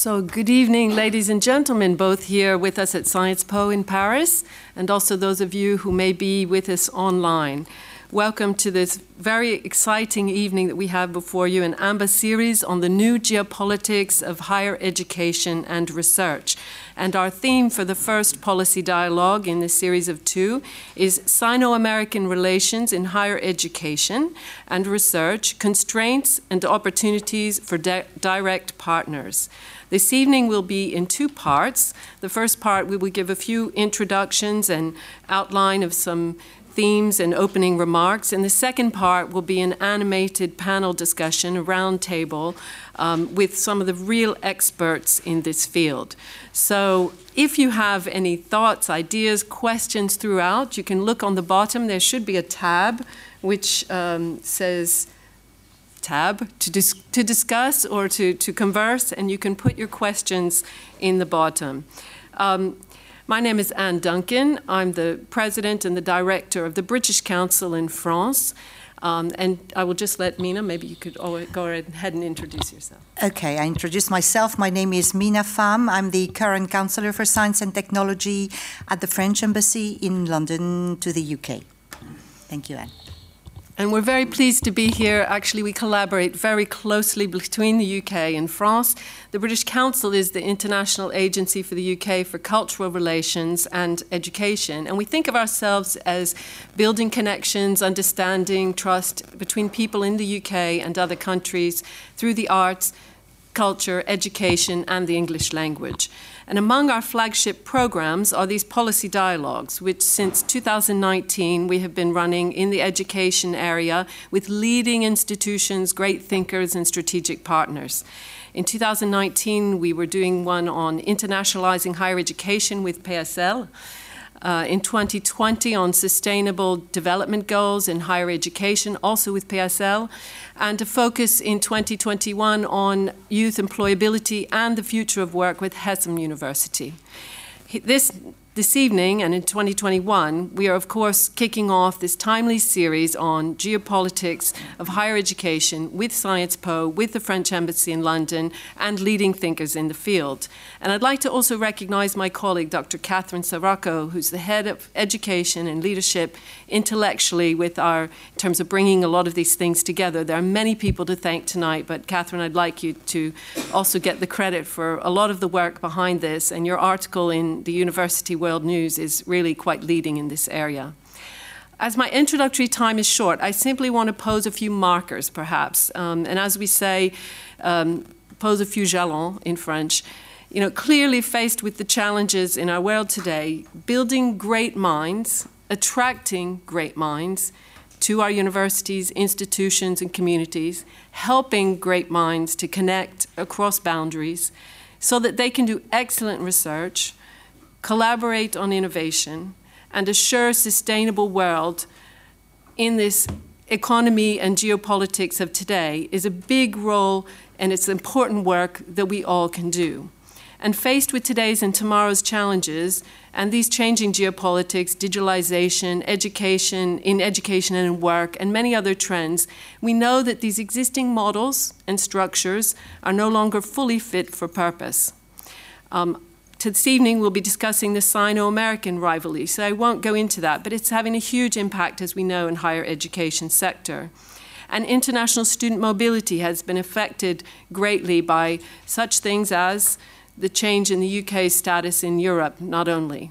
So, good evening, ladies and gentlemen, both here with us at Sciences Po in Paris, and also those of you who may be with us online. Welcome to this very exciting evening that we have before you, an AMBA series on the new geopolitics of higher education and research. And our theme for the first policy dialogue in this series of two is Sino American relations in higher education and research, constraints and opportunities for di- direct partners. This evening will be in two parts. The first part, we will give a few introductions and outline of some themes and opening remarks. And the second part will be an animated panel discussion, a roundtable, um, with some of the real experts in this field. So if you have any thoughts, ideas, questions throughout, you can look on the bottom. There should be a tab which um, says tab to, dis- to discuss or to, to converse, and you can put your questions in the bottom. Um, my name is Anne Duncan. I'm the president and the director of the British Council in France. Um, and I will just let Minh-Hà, maybe you could go ahead and introduce yourself. Okay, I introduce myself. My name is Minh-Hà Pham. I'm the current counselor for science and technology at the French Embassy in London to the UK. Thank you, Anne. And we're very pleased to be here. Actually, we collaborate very closely between the UK and France. The British Council is the international agency for the UK for cultural relations and education. And we think of ourselves as building connections, understanding, trust between people in the UK and other countries through the arts, culture, education, and the English language. And among our flagship programs are these policy dialogues, which since 2019 we have been running in the education area with leading institutions, great thinkers, and strategic partners. In 2019, we were doing one on internationalizing higher education with PSL uh, in 2020 on sustainable development goals in higher education, also with PSL, and a focus in 2021 on youth employability and the future of work with HESAM University. This this evening and in 2021, we are, of course, kicking off this timely series on geopolitics of higher education with Sciences Po, with the French Embassy in London, and leading thinkers in the field. And I'd like to also recognize my colleague, Dr. Catherine Saracco, who's the head of education and leadership intellectually with our, in terms of bringing a lot of these things together. There are many people to thank tonight, but Catherine, I'd like you to also get the credit for a lot of the work behind this. And your article in the University World News is really quite leading in this area. As my introductory time is short, I simply want to pose a few markers, perhaps. Um, and as we say, um, pose a few jalons in French. You know, clearly faced with the challenges in our world today, building great minds, attracting great minds to our universities, institutions, and communities, helping great minds to connect across boundaries so that they can do excellent research collaborate on innovation, and assure sustainable world in this economy and geopolitics of today is a big role and it's important work that we all can do. And faced with today's and tomorrow's challenges and these changing geopolitics, digitalization, education, in education and in work, and many other trends, we know that these existing models and structures are no longer fully fit for purpose. Um, this evening we'll be discussing the Sino American rivalry, so I won't go into that, but it's having a huge impact, as we know, in higher education sector. And international student mobility has been affected greatly by such things as the change in the UK's status in Europe, not only.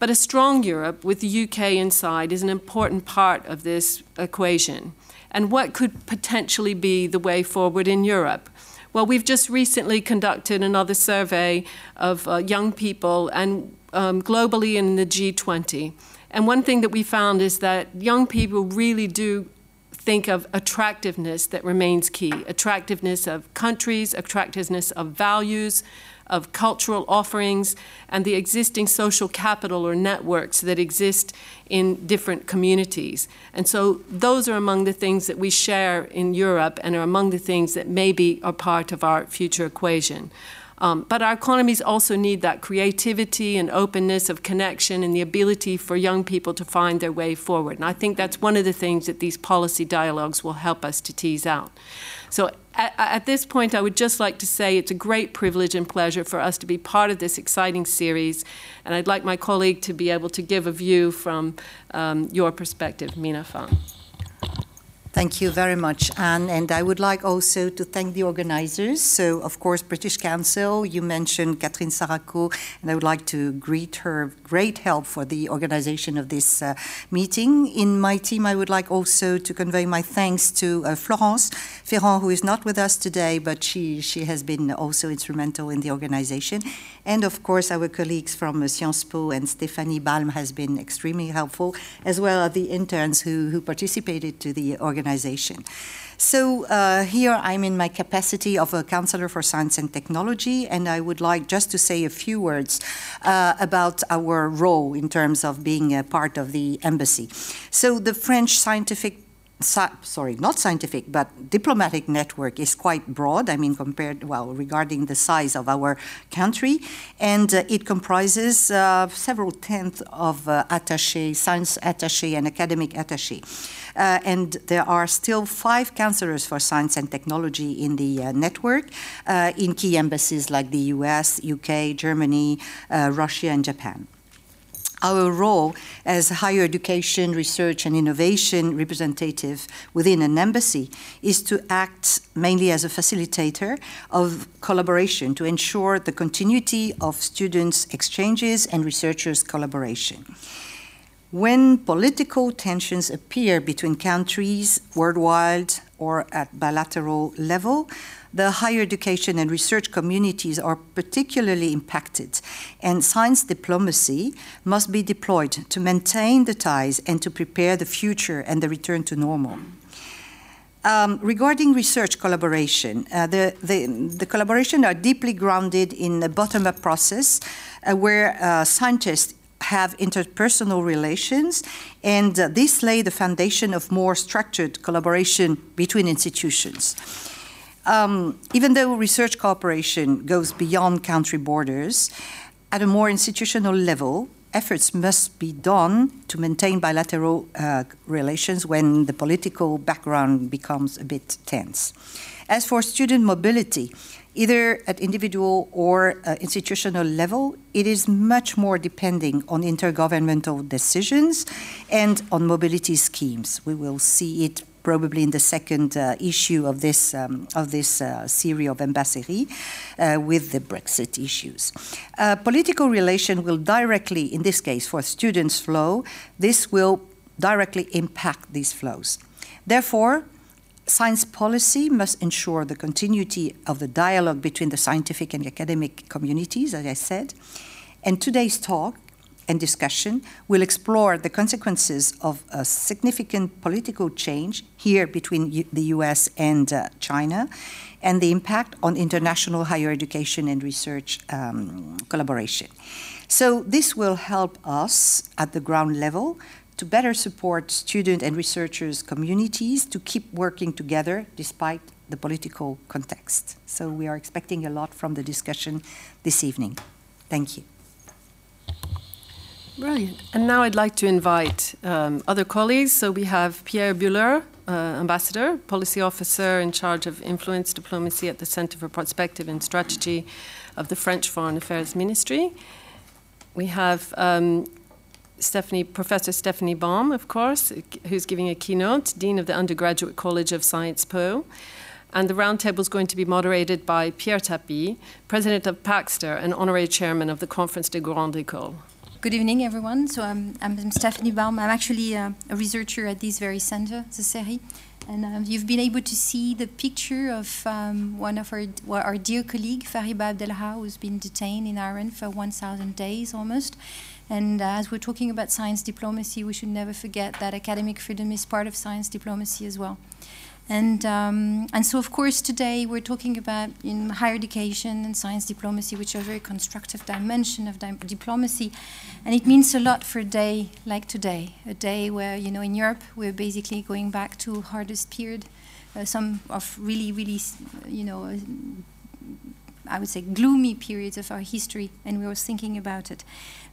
But a strong Europe with the UK inside is an important part of this equation. And what could potentially be the way forward in Europe? Well, we've just recently conducted another survey of uh, young people and um, globally in the G20. And one thing that we found is that young people really do think of attractiveness that remains key attractiveness of countries, attractiveness of values, of cultural offerings and the existing social capital or networks that exist in different communities. And so those are among the things that we share in Europe and are among the things that maybe are part of our future equation. Um, but our economies also need that creativity and openness of connection and the ability for young people to find their way forward. And I think that's one of the things that these policy dialogues will help us to tease out. So at, at, this point, I would just like to say it's a great privilege and pleasure for us to be part of this exciting series. And I'd like my colleague to be able to give a view from um, your perspective, Minh-Hà Pham. Thank you very much, Anne. And I would like also to thank the organizers. So, of course, British Council, you mentioned Catherine Saraco, and I would like to greet her great help for the organization of this uh, meeting. In my team, I would like also to convey my thanks to uh, Florence Ferrand, who is not with us today, but she, she has been also instrumental in the organization. And of course, our colleagues from uh, Sciences Po and Stephanie Balme has been extremely helpful, as well as the interns who, who participated to the organization. So uh, here I'm in my capacity of a counselor for science and technology, and I would like just to say a few words uh, about our role in terms of being a part of the embassy. So the French scientific sorry, not scientific, but diplomatic network is quite broad. I mean, compared, well, regarding the size of our country. And uh, it comprises uh, several tenths of uh, attaché, science attaché, and academic attaché. Uh, and there are still five counselors for science and technology in the uh, network uh, in key embassies like the US, UK, Germany, Russia, and Japan our role as higher education, research, and innovation representative within an embassy is to act mainly as a facilitator of collaboration to ensure the continuity of students' exchanges and researchers' collaboration. When political tensions appear between countries worldwide or at bilateral level, the higher education and research communities are particularly impacted, and science diplomacy must be deployed to maintain the ties and to prepare the future and the return to normal. Um, regarding research collaboration, uh, the, the, the, collaboration are deeply grounded in a bottom-up process uh, where uh, scientists have interpersonal relations, and uh, this lay the foundation of more structured collaboration between institutions. Um, even though research cooperation goes beyond country borders, at a more institutional level, efforts must be done to maintain bilateral uh, relations when the political background becomes a bit tense. As for student mobility, either at individual or uh, institutional level, it is much more depending on intergovernmental decisions and on mobility schemes. We will see it probably in the second uh, issue of this, um, of this uh, series of ambassadors uh, with the Brexit issues. Political relation will directly, in this case for students' flow, this will directly impact these flows. Therefore, science policy must ensure the continuity of the dialogue between the scientific and academic communities, as I said. And today's talk and discussion will explore the consequences of a significant political change here between U the US and uh, China and the impact on international higher education and research um, collaboration. So this will help us at the ground level to better support student and researchers communities to keep working together despite the political context. So we are expecting a lot from the discussion this evening. Thank you. Brilliant. And now I'd like to invite um, other colleagues. So we have Pierre Buhler, uh, Ambassador, Policy Officer in charge of Influence Diplomacy at the Center for Prospective and Strategy of the French Foreign Affairs Ministry. We have um, Stephanie, Professor Stephanie Balme, of course, who's giving a keynote, Dean of the Undergraduate College of Sciences Po. And the roundtable is going to be moderated by Pierre Tapie, President of Paxter and Honorary Chairman of the Conference des Grandes Écoles. Good evening, everyone. So I'm, I'm Stephanie Balme. I'm actually uh, a researcher at this very center, the CERI. And uh, you've been able to see the picture of um, one of our, well, our dear colleague, Fariba Adelkhah, who's been detained in Iran for 1,000 days almost. And uh, as we're talking about science diplomacy, we should never forget that academic freedom is part of science diplomacy as well. And, um, and so, of course, today we're talking about in higher education and science diplomacy, which are a very constructive dimension of di diplomacy. And it means a lot for a day like today, a day where, you know, in Europe, we're basically going back to hardest period, uh, some of really, really, you know, uh, I would say gloomy periods of our history, and we were thinking about it.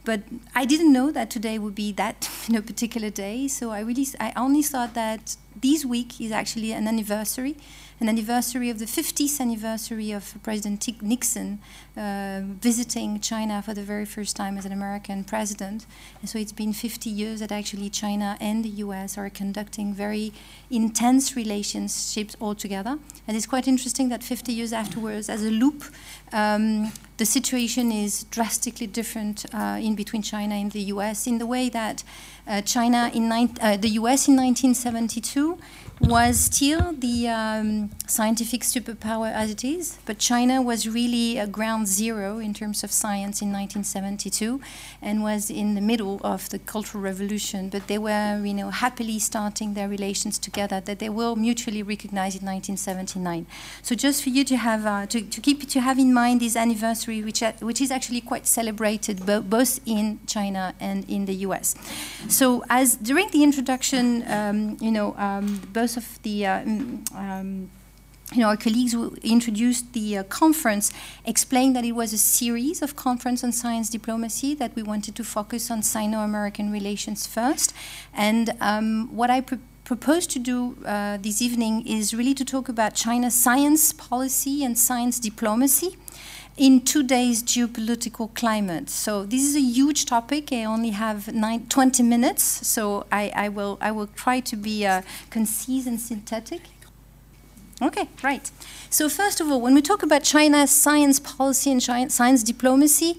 But I didn't know that today would be that you know, particular day, so I really, I only thought that this week is actually an anniversary an anniversary of the 50th anniversary of President Nixon uh, visiting China for the very first time as an American president. And so it's been 50 years that actually China and the US are conducting very intense relationships all together. And it's quite interesting that 50 years afterwards, as a loop, um, the situation is drastically different uh, in between China and the US in the way that uh, China in uh, the US in 1972 was still the um, scientific superpower as it is, but China was really a ground zero in terms of science in 1972 and was in the middle of the Cultural Revolution. But they were, you know, happily starting their relations together that they will mutually recognize in 1979. So just for you to have uh, to, to keep to have in mind this anniversary, which uh, which is actually quite celebrated bo both in China and in the U.S. So as during the introduction, um, you know, um, both of the uh, mm, um, you know, our colleagues who introduced the uh, conference explained that it was a series of conference on science diplomacy that we wanted to focus on Sino-American relations first. And um, what I pr propose to do uh, this evening is really to talk about China's science policy and science diplomacy in today's geopolitical climate. So this is a huge topic. I only have nine, 20 minutes, so I, I, will, I will try to be uh, concise and synthetic. Okay, right. So first of all, when we talk about China's science policy and science diplomacy,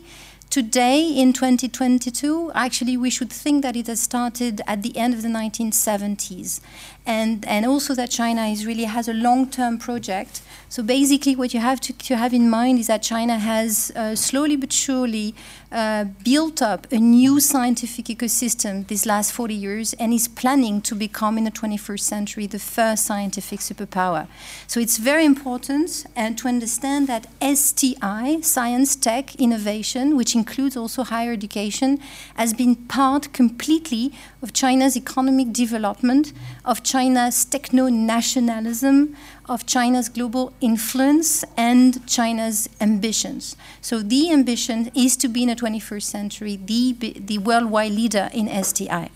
today in 2022, actually we should think that it has started at the end of the 1970s. And, and also that China is really has a long-term project so basically, what you have to, to have in mind is that China has uh, slowly but surely uh, built up a new scientific ecosystem these last 40 years and is planning to become in the 21st century the first scientific superpower. So it's very important and to understand that STI, science, tech, innovation, which includes also higher education, has been part completely of China's economic development, of China's techno-nationalism, of China's global influence and China's ambitions. So the ambition is to be in the 21st century the, the worldwide leader in STI.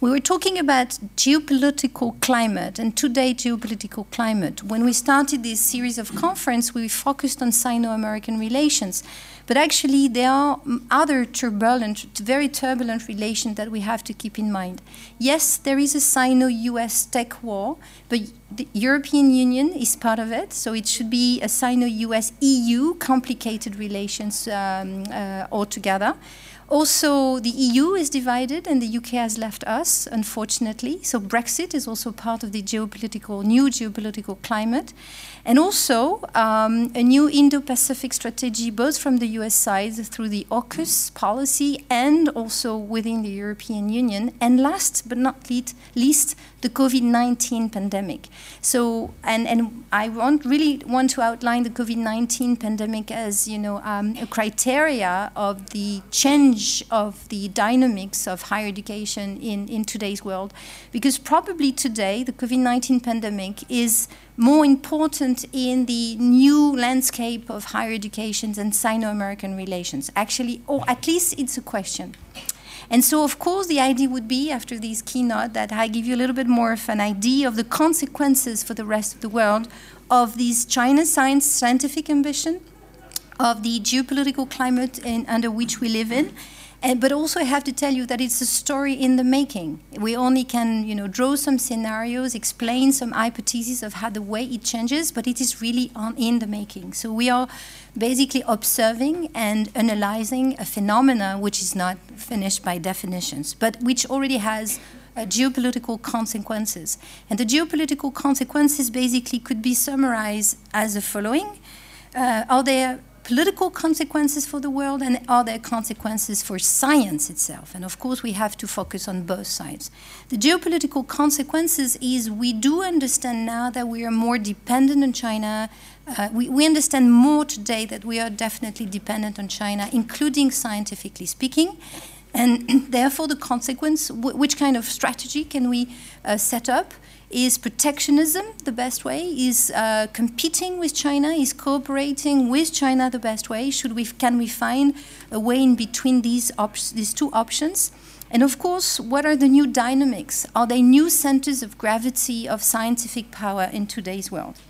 We were talking about geopolitical climate and today geopolitical climate. When we started this series of conference, we focused on Sino-American relations. But actually, there are other turbulent, very turbulent relations that we have to keep in mind. Yes, there is a Sino-US tech war, but the European Union is part of it, so it should be a Sino-US EU complicated relations um, uh, altogether. Also, the EU is divided and the UK has left us, unfortunately. So Brexit is also part of the geopolitical, new geopolitical climate. And also um, a new Indo-Pacific strategy, both from the US side through the AUKUS policy and also within the European Union. And last but not least, the COVID-19 pandemic. So, and, and I want, really want to outline the COVID-19 pandemic as, you know, um, a criteria of the change of the dynamics of higher education in, in today's world. Because probably today, the COVID-19 pandemic is more important in the new landscape of higher education and Sino-American relations. Actually, or at least it's a question. And so, of course, the idea would be, after this keynote, that I give you a little bit more of an idea of the consequences for the rest of the world of this China science scientific ambition, of the geopolitical climate in, under which we live in, and, but also I have to tell you that it's a story in the making. We only can, you know, draw some scenarios, explain some hypotheses of how the way it changes, but it is really on, in the making. So we are basically observing and analyzing a phenomena which is not finished by definitions, but which already has uh, geopolitical consequences. And the geopolitical consequences basically could be summarized as the following. Uh, are there political consequences for the world and are there consequences for science itself? And of course, we have to focus on both sides. The geopolitical consequences is we do understand now that we are more dependent on China. Uh, we, we understand more today that we are definitely dependent on China, including scientifically speaking. And therefore, the consequence, which kind of strategy can we uh, set up? Is protectionism the best way? Is uh, competing with China? Is cooperating with China the best way? Should we, can we find a way in between these, these two options? And of course, what are the new dynamics? Are they new centers of gravity of scientific power in today's world?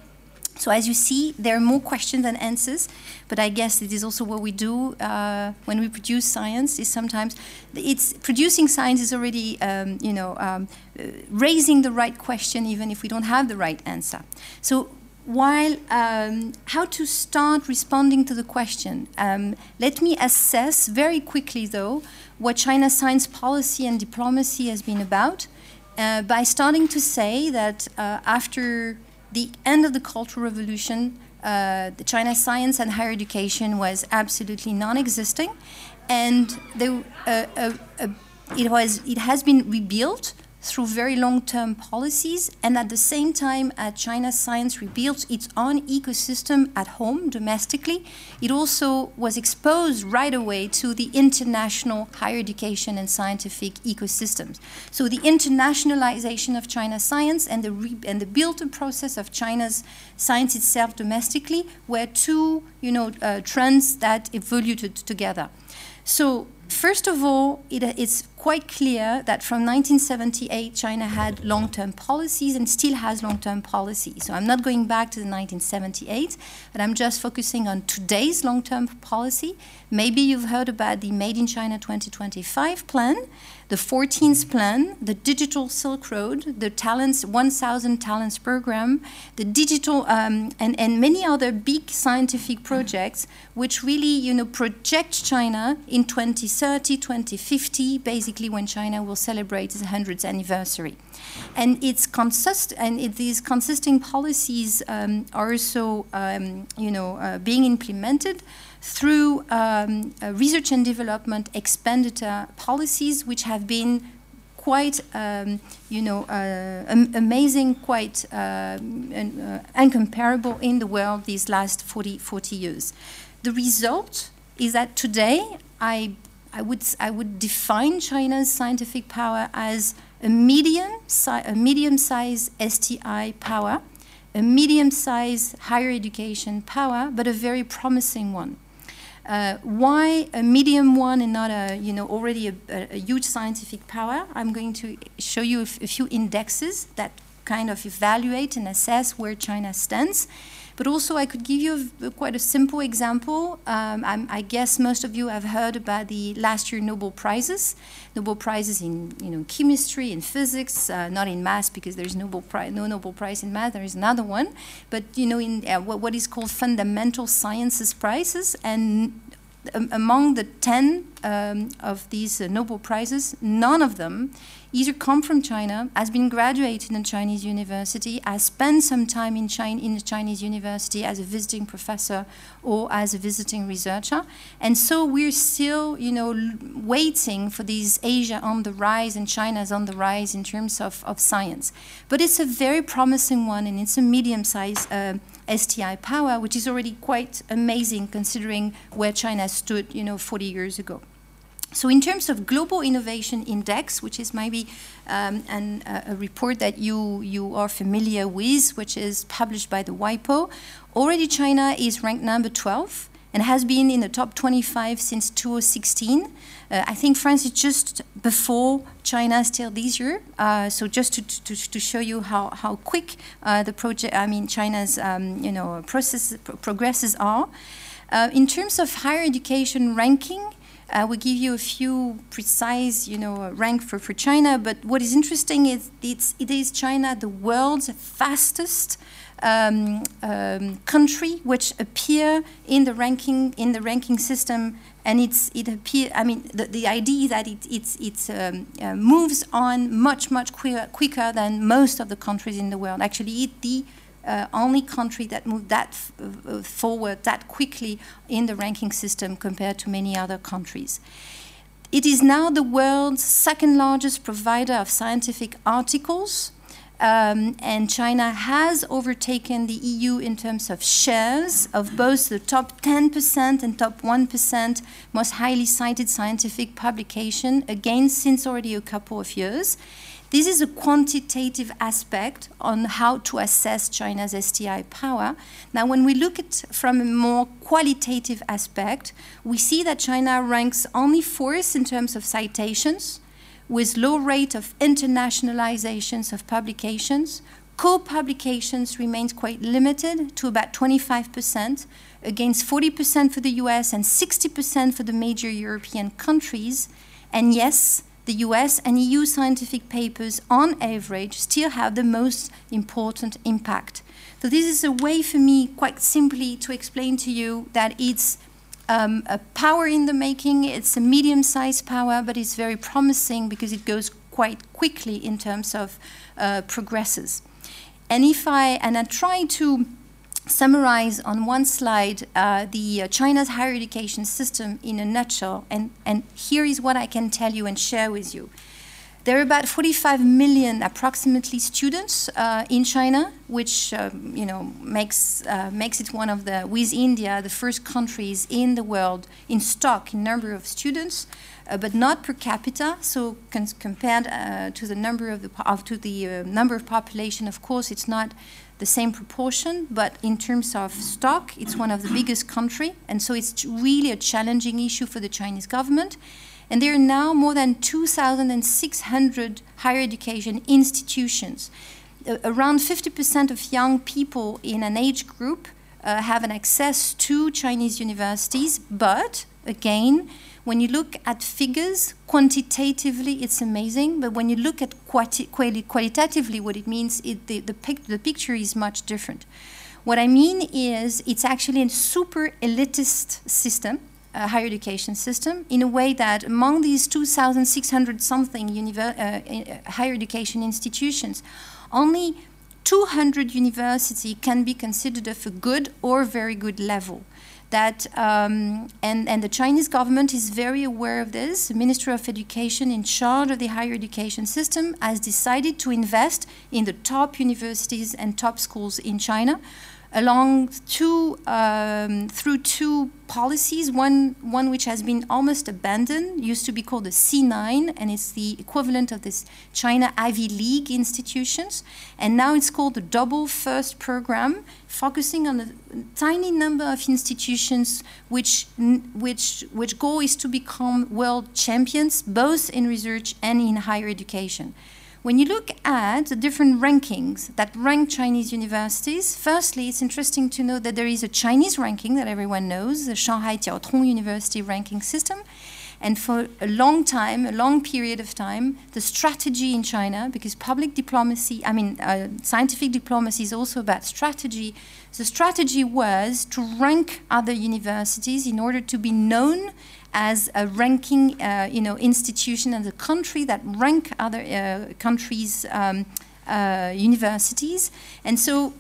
So as you see, there are more questions than answers, but I guess it is also what we do uh, when we produce science. Is sometimes it's producing science is already um, you know um, uh, raising the right question even if we don't have the right answer. So while um, how to start responding to the question, um, let me assess very quickly though what China's science policy and diplomacy has been about uh, by starting to say that uh, after the end of the Cultural Revolution, uh, the China science and higher education was absolutely non-existing, and uh, uh, uh, it was it has been rebuilt through very long-term policies, and at the same time, uh, China's science rebuilt its own ecosystem at home, domestically. It also was exposed right away to the international higher education and scientific ecosystems. So the internationalization of China's science and the, and the build process of China's science itself domestically were two, you know, uh, trends that evolved together. So first of all, it, it's quite clear that from 1978, China had long term policies and still has long term policies. So I'm not going back to the 1978, but I'm just focusing on today's long term policy. Maybe you've heard about the Made in China 2025 plan the 14th plan, the digital Silk Road, the talents 1,000 talents program, the digital um, and, and many other big scientific projects which really you know project China in 2030, 2050, basically when China will celebrate its 100th anniversary. And it's consist and it, these consisting policies um, are also um, you know uh, being implemented through um, uh, research and development expenditure policies, which have been quite, um, you know, uh, amazing, quite uh, uh, incomparable in the world these last 40, 40 years. The result is that today I, I, would, I would define China's scientific power as a medium, a medium-sized STI power, a medium-sized higher education power, but a very promising one. Uh, why a medium one and not a, you know, already a, a huge scientific power? I'm going to show you a, few indexes that kind of evaluate and assess where China stands. But also, I could give you a, quite a simple example. Um, i guess most of you have heard about the last year Nobel Prizes. Nobel Prizes in you know chemistry and physics, uh, not in math because there's Nobel Prize, no Nobel Prize in math. There is another one, but you know in uh, what, what is called fundamental sciences prizes, and um, among the ten um, of these uh, Nobel Prizes, none of them either come from China, has been graduated in a Chinese university, has spent some time in, China, in a Chinese university as a visiting professor or as a visiting researcher. And so we're still, you know, waiting for these Asia on the rise and China's on the rise in terms of, of science. But it's a very promising one and it's a medium-sized uh, STI power, which is already quite amazing considering where China stood, you know, 40 years ago. So in terms of Global Innovation Index, which is maybe um, an, a report that you, you are familiar with, which is published by the WIPO, already China is ranked number 12 and has been in the top 25 since 2016. Uh, I think France is just before China still this year. Uh, so just to, to, to, show you how, how quick uh, the project, I mean, China's um, you know, process, progresses are. Uh, in terms of higher education ranking, I will give you a few precise, you know, rank for, for China. But what is interesting is it's, it is China the world's fastest um, um, country which appear in the ranking in the ranking system, and it's it appear. I mean, the, the idea that it it's, it's um, uh, moves on much much quicker, quicker than most of the countries in the world. Actually, it the uh, only country that moved that uh, forward that quickly in the ranking system compared to many other countries. It is now the world's second largest provider of scientific articles. Um, and China has overtaken the EU in terms of shares of both the top 10% and top 1% most highly cited scientific publication, again, since already a couple of years. This is a quantitative aspect on how to assess China's STI power. Now, when we look at from a more qualitative aspect, we see that China ranks only fourth in terms of citations, with low rate of internationalizations of publications, Co-publications remains quite limited to about 25%, against 40% for the US and 60% for the major European countries. And yes, the US and EU scientific papers, on average, still have the most important impact. So this is a way for me, quite simply, to explain to you that it's um, a power in the making. It's a medium-sized power, but it's very promising because it goes quite quickly in terms of uh, progresses. And if I and I try to summarize on one slide uh, the uh, China's higher education system in a nutshell, and, and here is what I can tell you and share with you. There are about 45 million approximately students uh, in China, which um, you know makes uh, makes it one of the with India the first countries in the world in stock in number of students, uh, but not per capita. So compared uh, to the number of the of, to the number of population, of course, it's not the same proportion, but in terms of stock, it's one of the biggest country, and so it's really a challenging issue for the Chinese government. And there are now more than 2,600 higher education institutions. Uh, around 50% of young people in an age group uh, have an access to Chinese universities, but again, when you look at figures, quantitatively, it's amazing, but when you look at quali quali qualitatively, what it means, it, the, the, pic the picture is much different. What I mean is, it's actually a super elitist system uh, higher education system in a way that among these 2,600 something uh, uh, higher education institutions, only 200 university can be considered of a good or very good level. That um, and and the Chinese government is very aware of this. The Ministry of Education, in charge of the higher education system, has decided to invest in the top universities and top schools in China along two um, through two policies. One one which has been almost abandoned used to be called the C9, and it's the equivalent of this China Ivy League institutions, and now it's called the Double First program, focusing on a tiny number of institutions which which which goal is to become world champions both in research and in higher education. When you look at the different rankings that rank Chinese universities, firstly, it's interesting to know that there is a Chinese ranking that everyone knows, the Shanghai Jiaotong University ranking system. And for a long time, a long period of time, the strategy in China, because public diplomacy, I mean, uh, scientific diplomacy is also about strategy. The strategy was to rank other universities in order to be known as a ranking uh, you know, institution and a country that rank other uh, countries' um, uh, universities. And so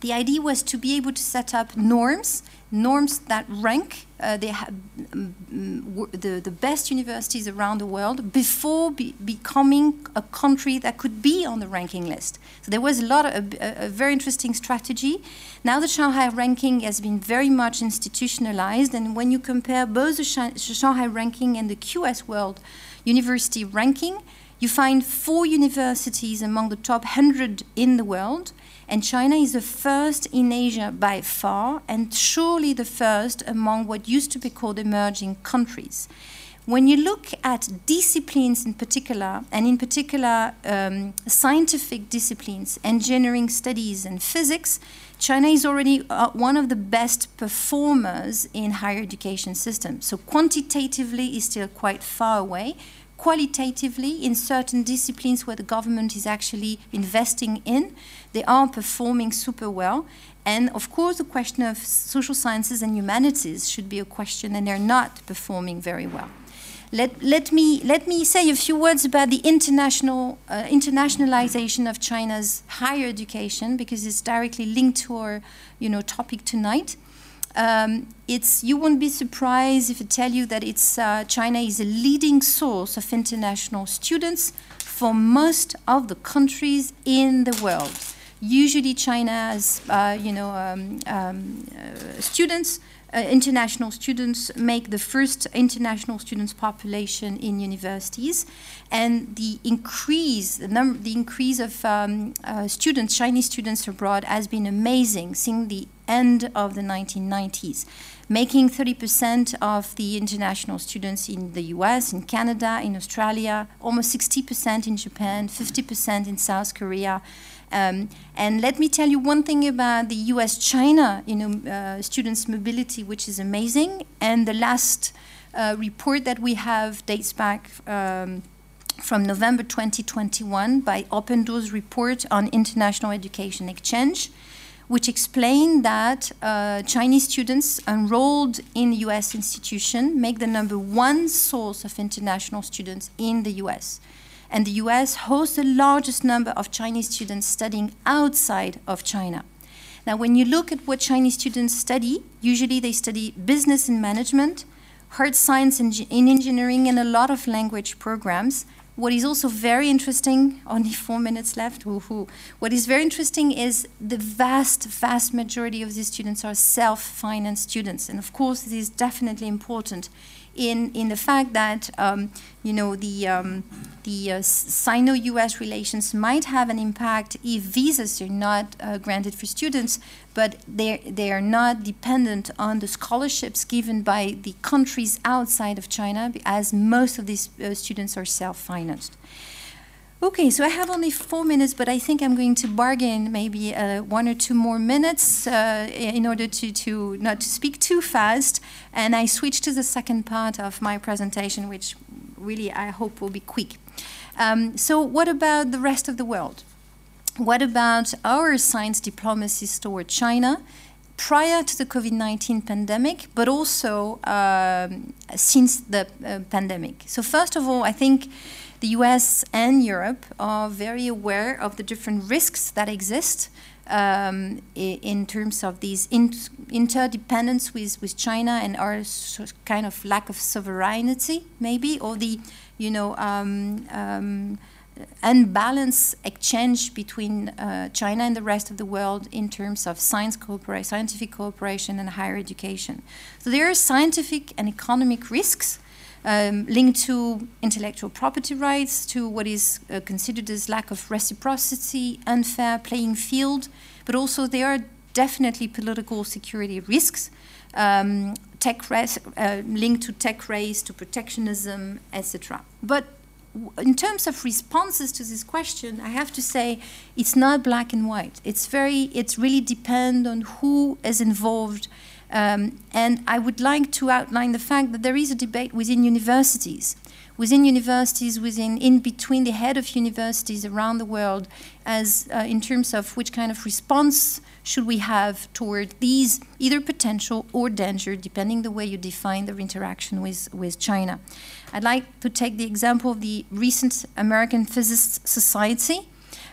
the idea was to be able to set up norms norms that rank uh, um, the, the best universities around the world before be becoming a country that could be on the ranking list. So there was a lot of a, a, very interesting strategy. Now the Shanghai ranking has been very much institutionalized, and when you compare both the Shanghai ranking and the QS World University ranking, you find four universities among the top 100 in the world and China is the first in Asia by far, and surely the first among what used to be called emerging countries. When you look at disciplines in particular, and in particular um, scientific disciplines, engineering studies, and physics, China is already uh, one of the best performers in higher education systems. So quantitatively is still quite far away, qualitatively in certain disciplines where the government is actually investing in, they are performing super well. And of course, the question of social sciences and humanities should be a question, and they're not performing very well. Let, let, me, let me say a few words about the international, uh, internationalization of China's higher education, because it's directly linked to our you know, topic tonight. Um, it's, you won't be surprised if I tell you that it's, uh, China is a leading source of international students for most of the countries in the world. Usually China has, uh, you know, um, um, uh, students, uh, international students make the first international students population in universities, and the increase, the, number, the increase of um, uh, students, Chinese students abroad, has been amazing. Seeing the end of the 1990s, making 30% of the international students in the US, in Canada, in Australia, almost 60% in Japan, 50% in South Korea. Um, and let me tell you one thing about the US-China you know, uh, students' mobility, which is amazing. And the last uh, report that we have dates back um, from November 2021 by Open Doors report on international education exchange, which explained that uh, Chinese students enrolled in U.S. institution make the number one source of international students in the U.S. And the U.S. hosts the largest number of Chinese students studying outside of China. Now, when you look at what Chinese students study, usually they study business and management, hard science and in engineering, and a lot of language programs. What is also very interesting, only four minutes left, woohoo. What is very interesting is the vast, vast majority of these students are self-financed students. And of course, this is definitely important in, in the fact that um, you know the um, the uh, Sino-U.S. relations might have an impact if visas are not uh, granted for students, but they they are not dependent on the scholarships given by the countries outside of China, as most of these uh, students are self-financed. Okay, so I have only four minutes, but I think I'm going to bargain maybe uh, one or two more minutes uh, in order to, to not to speak too fast. And I switch to the second part of my presentation, which really I hope will be quick. Um, so what about the rest of the world? What about our science diplomacy toward China? prior to the COVID 19 pandemic, but also um, since the uh, pandemic. So, first of all, I think the US and Europe are very aware of the different risks that exist um, in terms of these in interdependence with, with China and our kind of lack of sovereignty, maybe, or the, you know, um, um, unbalanced exchange between uh, China and the rest of the world in terms of science cooperation, scientific cooperation and higher education. So there are scientific and economic risks um, linked to intellectual property rights, to what is uh, considered as lack of reciprocity, unfair playing field, but also there are definitely political security risks um, tech uh, linked to tech race, to protectionism, etc. But in terms of responses to this question, I have to say it's not black and white. It's very, it's really depend on who is involved um, and I would like to outline the fact that there is a debate within universities, within universities, within in between the head of universities around the world, as uh, in terms of which kind of response should we have toward these either potential or danger, depending the way you define their interaction with, with China. I'd like to take the example of the recent American Physicists Society,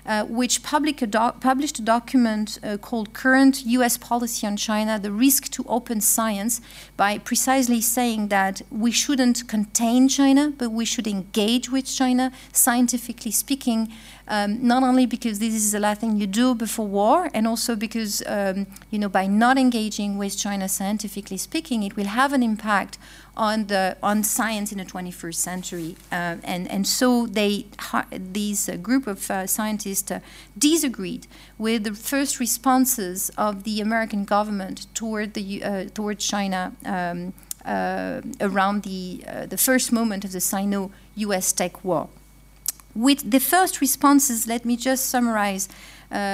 uh, which public a published a document uh, called Current U.S. Policy on China, the Risk to Open Science, by precisely saying that we shouldn't contain China, but we should engage with China, scientifically speaking, um, not only because this is the last thing you do before war, and also because, um, you know, by not engaging with China scientifically speaking, it will have an impact on the on science in the 21st century. Uh, and and so they these uh, group of uh, scientists uh, disagreed with the first responses of the American government toward the uh, toward China. Um, uh, around the the first moment of the Sino-U.S. tech war. With the first responses, let me just summarize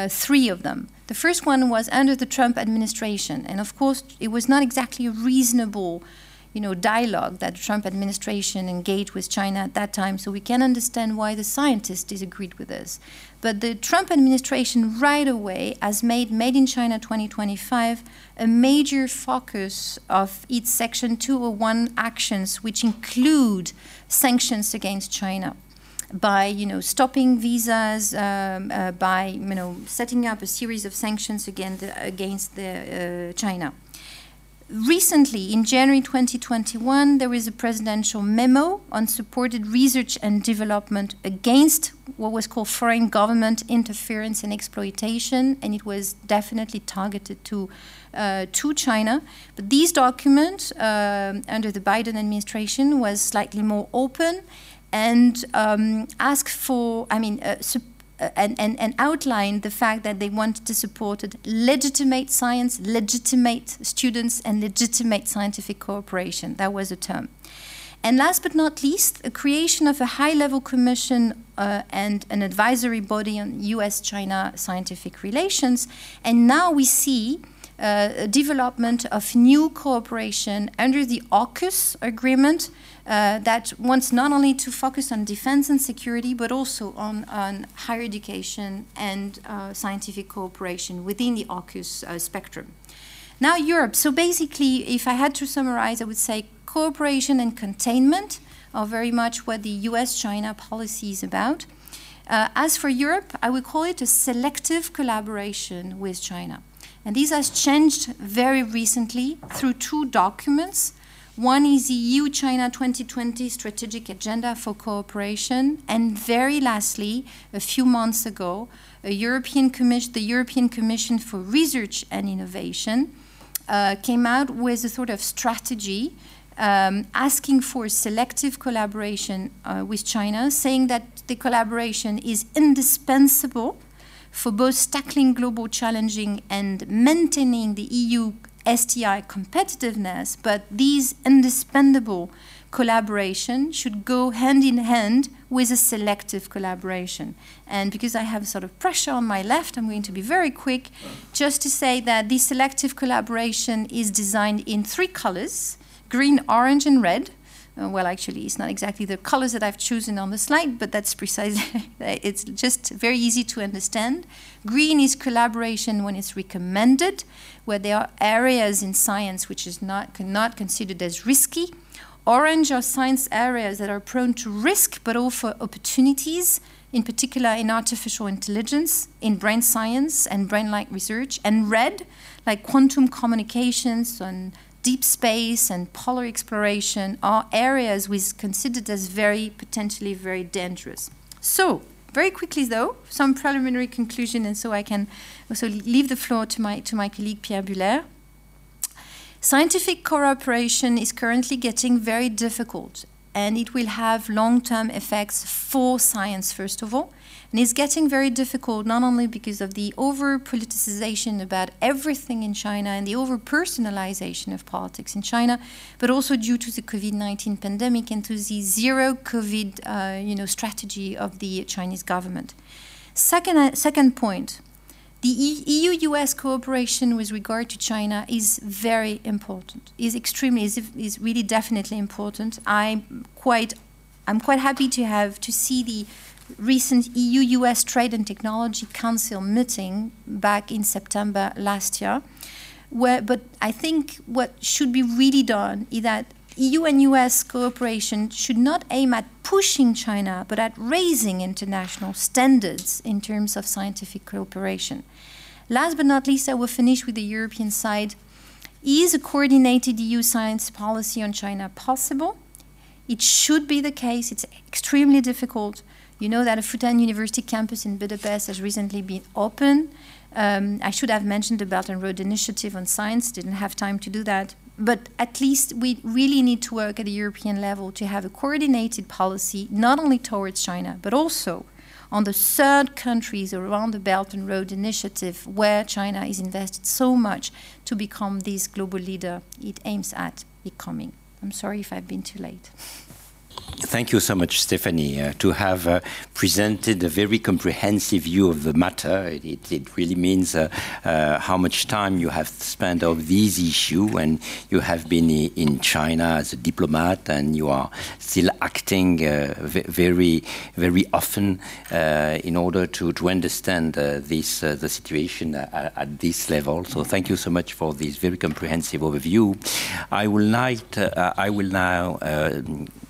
three of them. The first one was under the Trump administration, and of course, it was not exactly a reasonable you know, dialogue that the Trump administration engaged with China at that time, so we can understand why the scientists disagreed with us. But the Trump administration right away has made Made in China 2025 a major focus of its Section 201 actions, which include sanctions against China by you know stopping visas, um, uh, by you know setting up a series of sanctions against against the, uh, China. Recently, in January 2021, there was a presidential memo on supported research and development against what was called foreign government interference and exploitation, and it was definitely targeted to, uh, to China. But these documents, uh, under the Biden administration, was slightly more open and um, asked for, I mean, uh, uh, and, and, and outlined the fact that they wanted to support legitimate science, legitimate students, and legitimate scientific cooperation. That was a term. And last but not least, a creation of a high level commission uh, and an advisory body on US China scientific relations. And now we see uh, a development of new cooperation under the AUKUS agreement uh, that wants not only to focus on defense and security, but also on, on higher education and uh, scientific cooperation within the AUKUS uh, spectrum. Now, Europe. So basically, if I had to summarize, I would say cooperation and containment are very much what the US China policy is about. Uh, as for Europe, I would call it a selective collaboration with China. And this has changed very recently through two documents one is EU China 2020 strategic agenda for cooperation. And very lastly, a few months ago, European the European Commission for Research and Innovation uh, came out with a sort of strategy um, asking for selective collaboration uh, with China, saying that the collaboration is indispensable for both tackling global challenging and maintaining the EU STI competitiveness, but these indispensable collaboration should go hand in hand with a selective collaboration. And because I have sort of pressure on my left, I'm going to be very quick just to say that this selective collaboration is designed in three colors green, orange, and red. Uh, well, actually, it's not exactly the colors that I've chosen on the slide, but that's precisely, it's just very easy to understand. Green is collaboration when it's recommended, where there are areas in science which is not, not considered as risky. Orange are science areas that are prone to risk, but offer opportunities, in particular in artificial intelligence, in brain science and brain-like research. And red, like quantum communications and deep space and polar exploration are areas we considered as very potentially very dangerous. So, very quickly though, some preliminary conclusion, and so I can also leave the floor to my to my colleague Pierre Buhler. Scientific cooperation is currently getting very difficult, and it will have long-term effects for science first of all, and it's getting very difficult not only because of the over politicization about everything in China and the over personalization of politics in China, but also due to the COVID 19 pandemic and to the zero COVID uh, you know, strategy of the Chinese government. Second, uh, second point the EU US cooperation with regard to China is very important, is extremely, is, is really definitely important. I'm quite, I'm quite happy to have to see the recent EU-US Trade and Technology Council meeting back in September last year. Where, but I think what should be really done is that EU and US cooperation should not aim at pushing China, but at raising international standards in terms of scientific cooperation. Last but not least, I will finish with the European side. Is a coordinated EU science policy on China possible? It should be the case. It's extremely difficult. You know that a Fudan University campus in Budapest has recently been opened. Um, I should have mentioned the Belt and Road Initiative on science, didn't have time to do that. But at least we really need to work at the European level to have a coordinated policy, not only towards China, but also on the third countries around the Belt and Road Initiative, where China is invested so much to become this global leader it aims at becoming. I'm sorry if I've been too late. Thank you so much, Stephanie, uh, to have uh, presented a very comprehensive view of the matter. It, it really means uh, uh how much time you have spent on these issues, and you have been in China as a diplomat, and you are still acting uh, very, very often uh, in order to, to understand this the situation at, at, this level. So, thank you so much for this very comprehensive overview. I will like I will now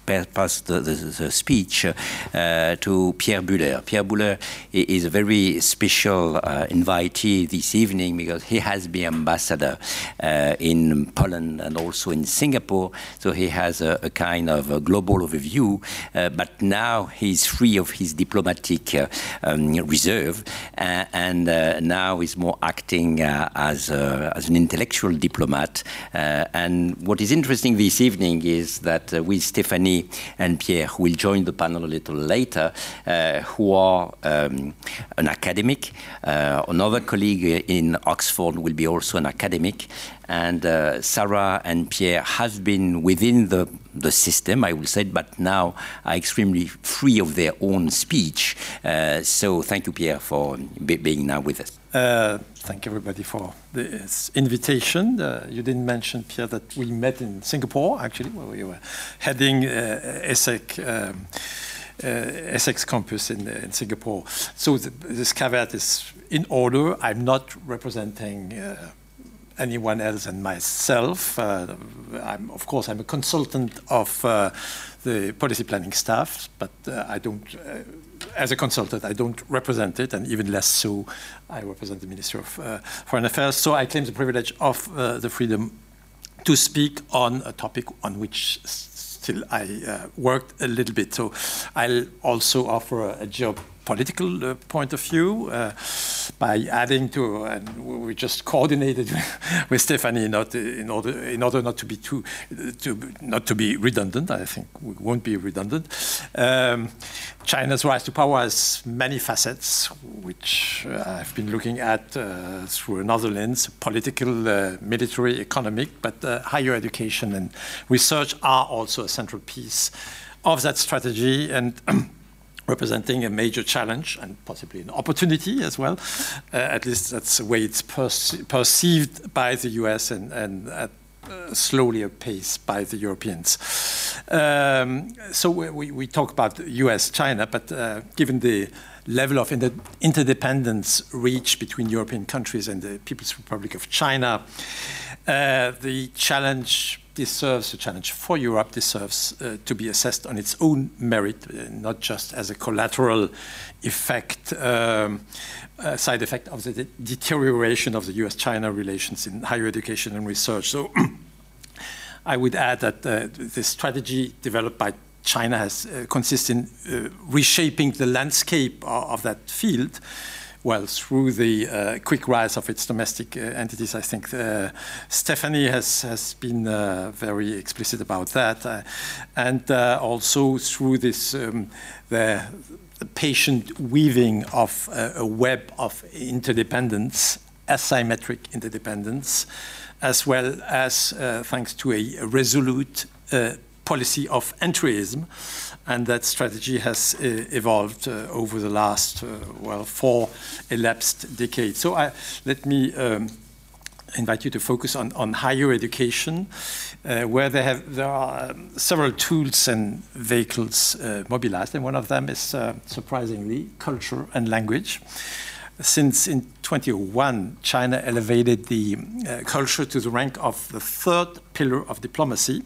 pass the, the, the speech uh, to Pierre Buhler. Pierre Buhler is a very special uh, invitee this evening because he has been ambassador uh, in Poland and also in Singapore. So he has a, a kind of a global overview, but now he's free of his diplomatic um, reserve and now is more acting as, a, as an intellectual diplomat. and what is interesting this evening is that with Stephanie And Pierre, who will join the panel a little later, uh, who are um, an academic. Uh, another colleague in Oxford will be also an academic. And uh, Sarah and Pierre have been within the, the system, I will say, but now are extremely free of their own speech. Uh, so thank you, Pierre, for be being now with us. Uh, thank everybody for this invitation. Uh, you didn't mention, Pierre, that we met in Singapore, actually, where we were heading uh, ESSEC. Um, uh, ESSEC campus in, in Singapore. So the, this caveat is in order. I'm not representing uh, anyone else than myself. Uh, I'm, of course, I'm a consultant of uh, the policy planning staff, but uh, I don't, uh, as a consultant, I don't represent it, and even less so, I represent the Ministry of uh, Foreign Affairs. So I claim the privilege of uh, the freedom to speak on a topic on which still I worked a little bit. So I'll also offer a, a job political uh, point of view uh, by adding to, and we just coordinated with Stephanie not in order in order not to be too to not to be redundant. I think we won't be redundant. Um, China's rise to power has many facets, which uh, I've been looking at uh, through another lens: political, uh, military, economic, but higher education and research are also a central piece of that strategy and. representing a major challenge and possibly an opportunity as well. Uh, at least that's the way it's perce perceived by the US and, and at uh, slowly a pace by the Europeans. Um, so we, we, talk about US, China, but uh, given the level of inter interdependence reached between European countries and the People's Republic of China, uh, the challenge deserves a challenge for Europe, deserves uh, to be assessed on its own merit, uh, not just as a collateral effect, um, side effect of the de deterioration of the US-China relations in higher education and research. So I would add that uh, the strategy developed by China has uh, consists in uh, reshaping the landscape of, of that field well, through the uh, quick rise of its domestic uh, entities, I think uh, Stephanie has, has been uh, very explicit about that. Uh, and also through this, um, the, the, patient weaving of a web of interdependence, asymmetric interdependence, as well as thanks to a resolute policy of entryism and that strategy has uh, evolved uh, over the last, uh, well, four elapsed decades. So I, let me um, invite you to focus on, on higher education, uh, where they have, there are um, several tools and vehicles uh, mobilized, and one of them is, uh, surprisingly, culture and language. Since in 2001, China elevated the culture to the rank of the third pillar of diplomacy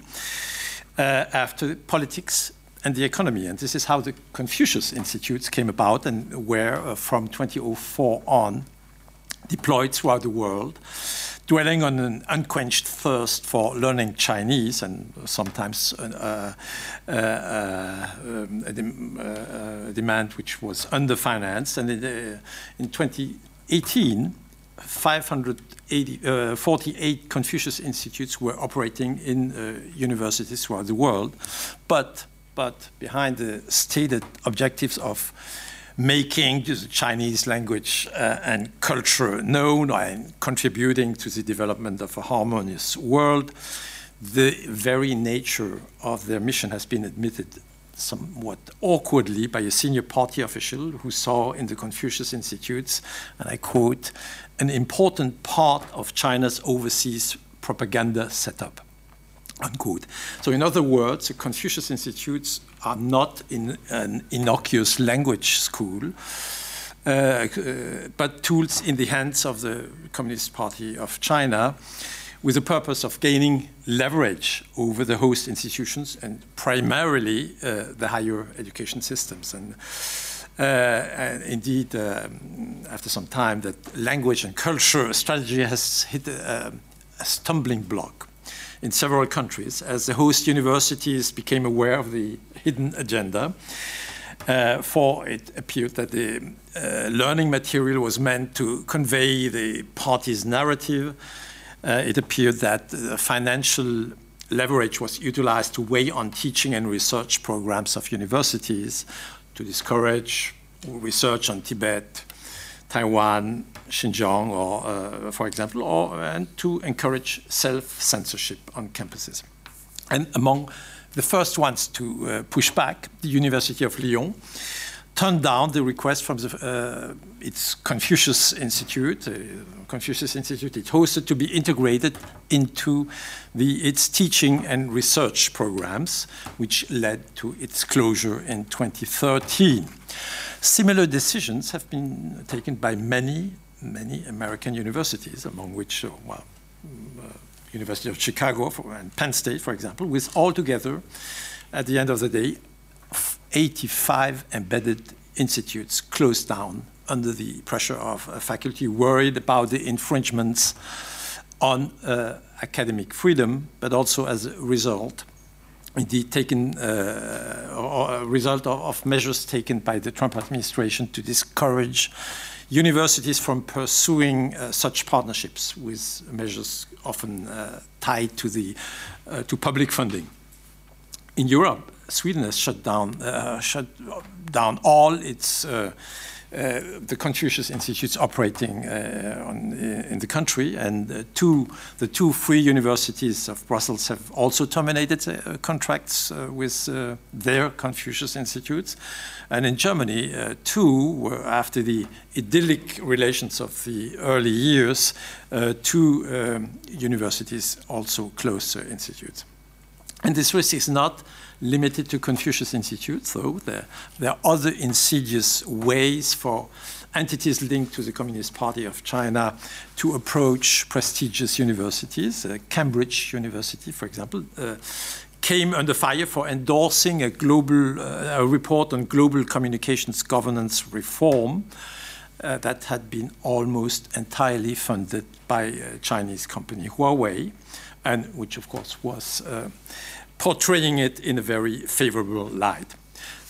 after politics and the economy. And this is how the Confucius Institutes came about and were uh, from 2004 on deployed throughout the world, dwelling on an unquenched thirst for learning Chinese and sometimes uh, uh, uh um, a, dem uh, a, demand which was underfinanced. And in, uh, in 2018, 548 Confucius Institutes were operating in universities throughout the world. But but behind the stated objectives of making the Chinese language uh, and culture known and contributing to the development of a harmonious world, the very nature of their mission has been admitted somewhat awkwardly by a senior party official who saw in the Confucius Institutes, and I quote, an important part of China's overseas propaganda setup. Unquote. So, in other words, the Confucius Institutes are not in an innocuous language school, uh, uh, but tools in the hands of the Communist Party of China with the purpose of gaining leverage over the host institutions and primarily uh, the higher education systems. And, uh, and indeed, um, after some time, that language and culture strategy has hit a, a stumbling block in several countries as the host universities became aware of the hidden agenda. Uh, for it appeared that the uh, learning material was meant to convey the party's narrative. Uh, it appeared that financial leverage was utilized to weigh on teaching and research programs of universities to discourage research on Tibet, Taiwan, Xinjiang, or, uh, for example, or and to encourage self-censorship on campuses. And among the first ones to uh, push back, the University of Lyon turned down the request from the, uh, its Confucius Institute. Uh, Confucius Institute it hosted to be integrated into the, its teaching and research programs, which led to its closure in 2013. Similar decisions have been taken by many, many American universities, among which, uh, well, uh, University of Chicago for, and Penn State, for example, with altogether, at the end of the day, 85 embedded institutes closed down under the pressure of faculty worried about the infringements on uh, academic freedom, but also as a result, indeed taken uh, or a result of, of, measures taken by the Trump administration to discourage universities from pursuing uh, such partnerships with measures often uh, tied to the uh, to public funding. In Europe, Sweden has shut down uh, shut down all its uh, uh, the Confucius Institutes operating uh, on, in the country, and uh, two, the two free universities of Brussels have also terminated uh, contracts with their Confucius Institutes. And in Germany, two were after the idyllic relations of the early years, two um, universities also closed their institutes. And this risk is not limited to Confucius Institute, though. There, there, are other insidious ways for entities linked to the Communist Party of China to approach prestigious universities. Uh, Cambridge University, for example, uh, came under fire for endorsing a global uh, a report on global communications governance reform uh, that had been almost entirely funded by a Chinese company Huawei, and which, of course, was uh, portraying it in a very favorable light.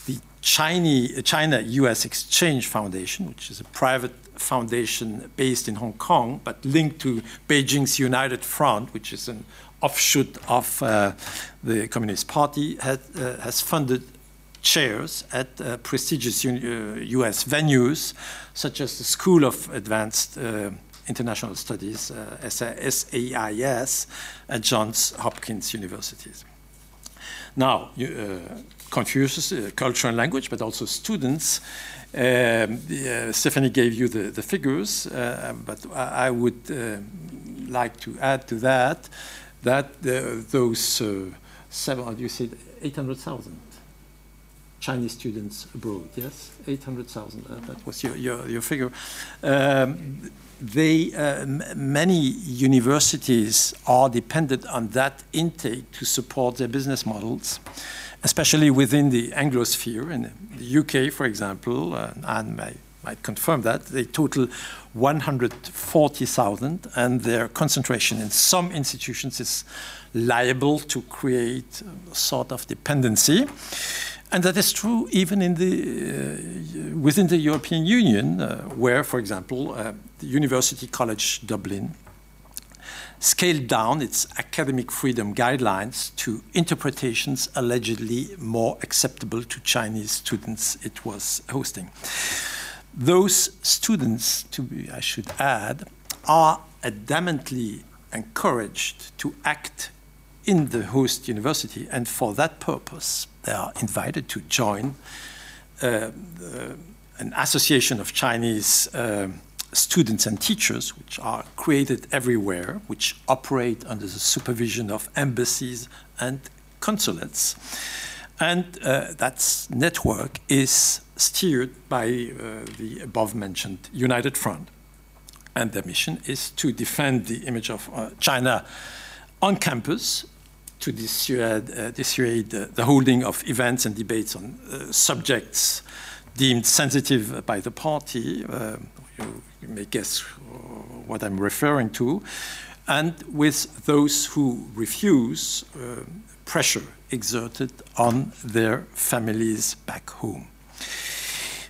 The China US Exchange Foundation, which is a private foundation based in Hong Kong but linked to Beijing's United Front, which is an offshoot of uh, the Communist Party, had, uh, has funded chairs at uh, prestigious US uh, venues such as the School of Advanced uh, International Studies, SAIS, uh, at Johns Hopkins Universities. Now, uh, Confucius, uh, culture and language, but also students. Um, uh, Stephanie gave you the, the figures, uh, but I, I would uh, like to add to that that those uh, seven, you said 800,000 Chinese students abroad, yes? 800,000, that was your, your, your figure. Um, they, uh, many universities are dependent on that intake to support their business models, especially within the Anglosphere. In the UK, for example, uh, and I might confirm that, they total 140,000, and their concentration in some institutions is liable to create a sort of dependency. And that is true even in the, uh, within the European Union, uh, where, for example, uh, the University College Dublin scaled down its academic freedom guidelines to interpretations allegedly more acceptable to Chinese students it was hosting. Those students, to be, I should add, are adamantly encouraged to act in the host university, and for that purpose, they are invited to join uh, uh, an association of Chinese uh, students and teachers, which are created everywhere, which operate under the supervision of embassies and consulates. And uh, that network is steered by uh, the above mentioned United Front. And their mission is to defend the image of uh, China on campus to dissuade, uh, dissuade the holding of events and debates on uh, subjects deemed sensitive by the party. Uh, you, you, may guess what I'm referring to. And with those who refuse, uh, pressure exerted on their families back home.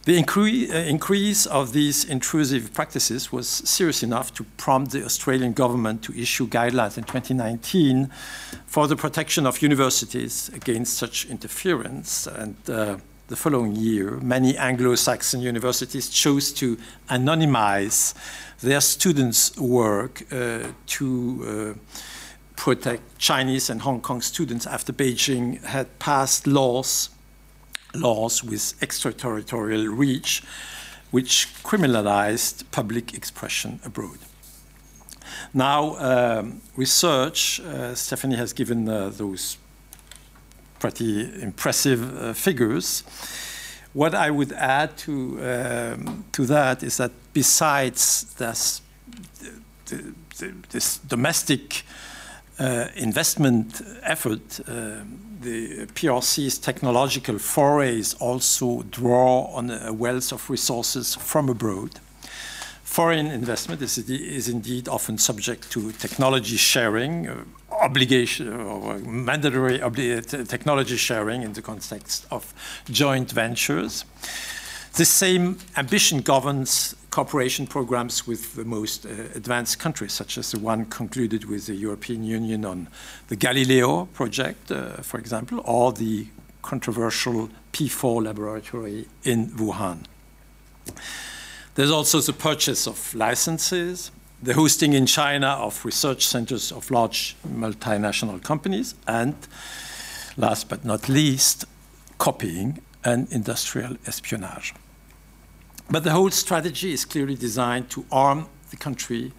The incre uh, increase of these intrusive practices was serious enough to prompt the Australian government to issue guidelines in 2019 for the protection of universities against such interference. And uh, the following year, many Anglo Saxon universities chose to anonymize their students' work uh, to uh, protect Chinese and Hong Kong students after Beijing had passed laws laws with extraterritorial reach, which criminalized public expression abroad. Now, um, research, uh, Stephanie has given uh, those pretty impressive uh, figures. What I would add to, um, to that is that besides this, this domestic uh, investment effort, um, the PRC's technological forays also draw on a wealth of resources from abroad. Foreign investment is, is indeed often subject to technology sharing, uh, obligation or mandatory obli technology sharing in the context of joint ventures. The same ambition governs cooperation programs with the most uh, advanced countries, such as the one concluded with the European Union on the Galileo project, uh, for example, or the controversial P4 laboratory in Wuhan. There's also the purchase of licenses, the hosting in China of research centers of large multinational companies, and last but not least, copying and industrial espionage. But the whole strategy is clearly designed to arm the country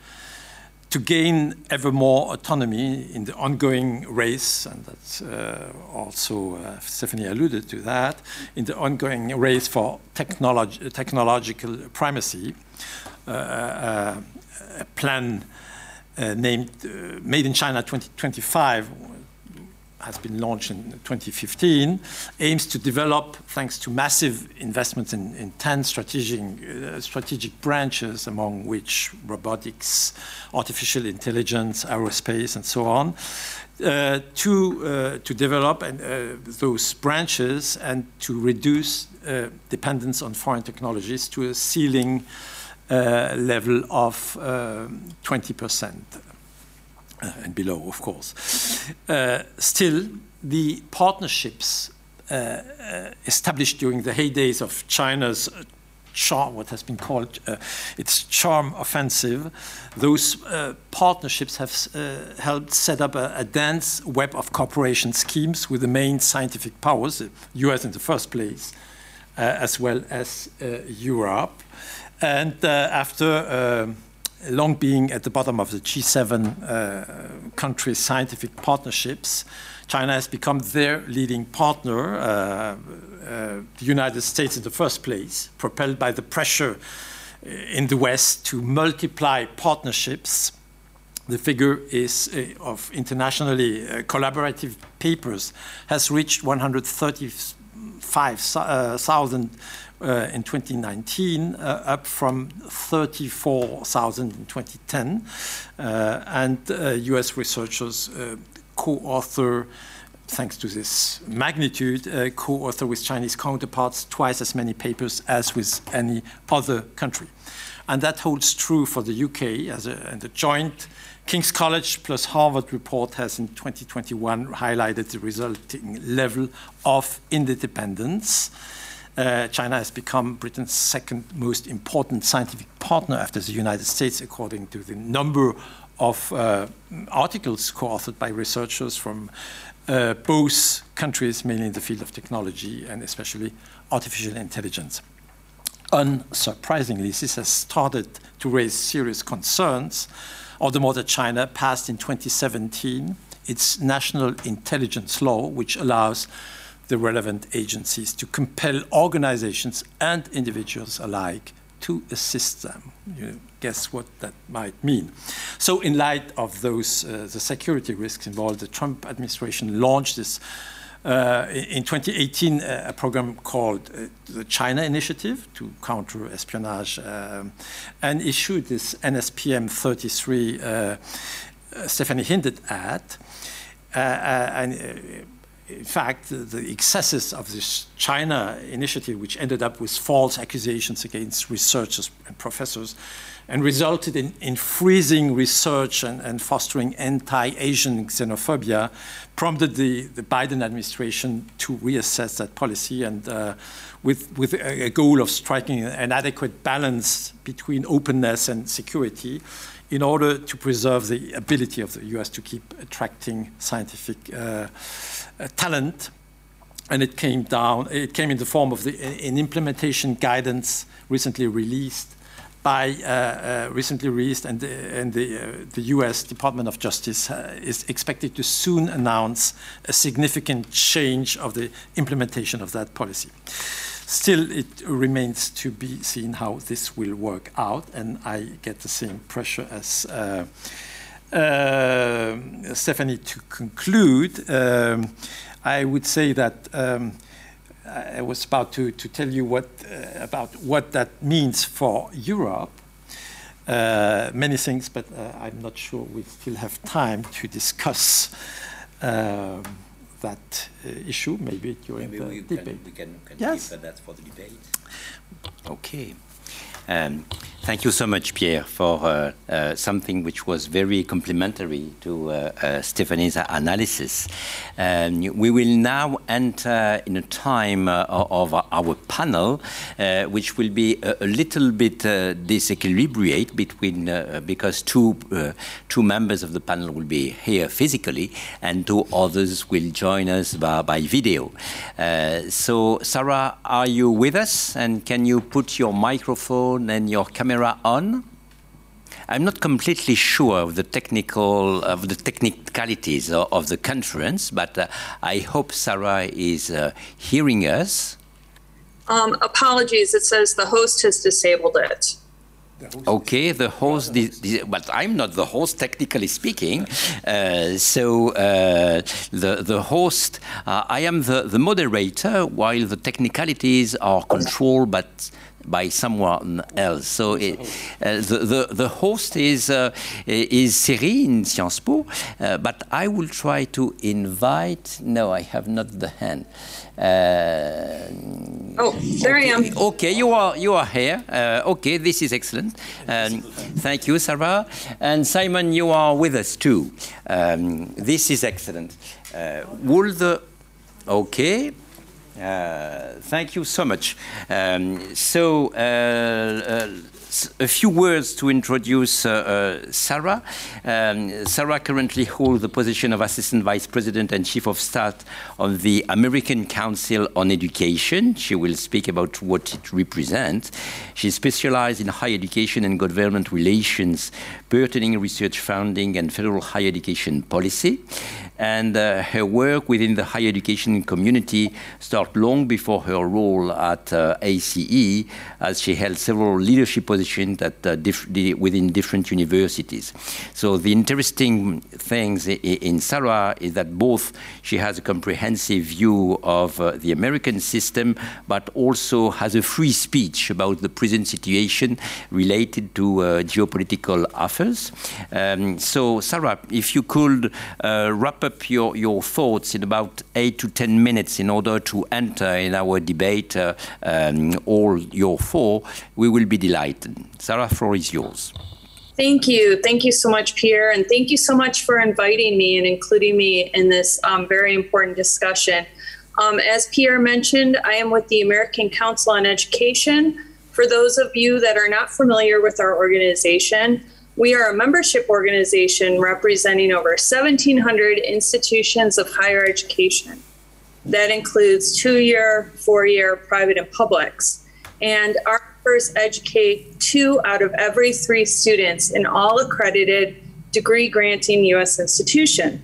to gain ever more autonomy in the ongoing race, and that's uh, also uh, Stephanie alluded to that, in the ongoing race for technolog technological primacy. Uh, uh a plan uh, named uh, Made in China 2025 has been launched in 2015, aims to develop, thanks to massive investments in, in 10 strategic, uh, strategic branches, among which robotics, artificial intelligence, aerospace, and so on, uh, to, uh, to develop and, uh, those branches and to reduce uh, dependence on foreign technologies to a ceiling uh, level of 20%. Uh, and below, of course. Uh, still, the partnerships uh, established during the heydays of China's charm, what has been called uh, its charm offensive, those uh, partnerships have uh, helped set up a, a, dense web of cooperation schemes with the main scientific powers, the US in the first place, as well as Europe. And after um, long being at the bottom of the G7 uh, countries' scientific partnerships, China has become their leading partner, uh, uh, the United States in the first place, propelled by the pressure uh, in the West to multiply partnerships. The figure is uh, of internationally collaborative papers has reached 135,000 uh, in 2019, uh, up from 34,000 in 2010. Uh, and US researchers co-author thanks to this magnitude, uh, co-author with Chinese counterparts twice as many papers as with any other country. And that holds true for the UK, as and the joint King's College plus Harvard report has in 2021 highlighted the resulting level of interdependence. Uh, China has become Britain's second most important scientific partner after the United States, according to the number of uh, articles co-authored by researchers from uh, both countries, mainly in the field of technology and especially artificial intelligence. Unsurprisingly, this has started to raise serious concerns. All the more that China passed in 2017 its national intelligence law, which allows the relevant agencies to compel organizations and individuals alike to assist them. You guess what that might mean. So, in light of those, uh, the security risks involved, the Trump administration launched this uh, in 2018 uh, a program called uh, the China Initiative to counter espionage um, and issued this NSPM 33 uh, uh, Stephanie hinted at. and in fact, the, excesses of this China initiative, which ended up with false accusations against researchers and professors, and resulted in, in freezing research and, and fostering anti-Asian xenophobia, prompted the, the, Biden administration to reassess that policy and uh, with, with a goal of striking an adequate balance between openness and security in order to preserve the ability of the US to keep attracting scientific uh, uh, talent. And it came down, it came in the form of the, an implementation guidance recently released by uh, uh, recently released, and, and the, uh, the U.S. Department of Justice uh, is expected to soon announce a significant change of the implementation of that policy. Still, it remains to be seen how this will work out, and I get the same pressure as uh, uh, Stephanie to conclude. Um, I would say that um, I was about to, to tell you what, uh, about what that means for Europe. Uh, many things, but uh, I'm not sure we still have time to discuss um, that uh, issue, maybe during maybe the we debate. Can, we can, can yes. keep that for the debate. Okay. Um, thank you so much, Pierre, for uh, uh, something which was very complementary to uh, uh Stephanie's analysis. Um, we will now enter in a time uh, of our panel, uh, which will be a, a little bit disequilibrate between because two two members of the panel will be here physically, and two others will join us by, by video. so, Sarah, are you with us? And can you put your microphone? microphone and your camera on. I'm not completely sure of the technical of the technicalities of, of the conference, but uh, I hope Sarah is uh, hearing us. Um, apologies, it says the host has disabled it. Okay, the host, but I'm not the host, technically speaking. Uh, so uh, the the host, uh, I am the the moderator, while the technicalities are controlled, but by someone else. So it, uh, the, the, the host is uh, is CERI in Sciences Po, uh, but I will try to invite. No, I have not the hand. Uh, oh, there okay. I am. Okay, you are you are here. Uh, okay, this is excellent. Um, thank you, Sarah and Simon. You are with us too. Um, this is excellent. Uh, will the okay? Uh, thank you so much. Um, so, uh, uh, a few words to introduce uh, uh, Sarah. Um, Sarah currently holds the position of Assistant Vice President and Chief of Staff on the American Council on Education. She will speak about what it represents. She specialized in higher education and government relations, pertaining research funding and federal higher education policy and uh, her work within the higher education community started long before her role at uh, ACE, as she held several leadership positions at, uh, diff within different universities. So the interesting things in Sarah is that both she has a comprehensive view of uh, the American system, but also has a free speech about the present situation related to uh, geopolitical affairs. Um, so, Sarah, if you could uh, wrap up your, your thoughts in about eight to ten minutes in order to enter in our debate uh, um, all your four, we will be delighted. Sarah, floor is yours. Thank you. Thank you so much, Pierre. And thank you so much for inviting me and including me in this um, very important discussion. Um, as Pierre mentioned, I am with the American Council on Education. For those of you that are not familiar with our organization, we are a membership organization representing over 1,700 institutions of higher education. That includes two year, four year, private, and publics. And our members educate two out of every three students in all accredited degree granting U.S. institution.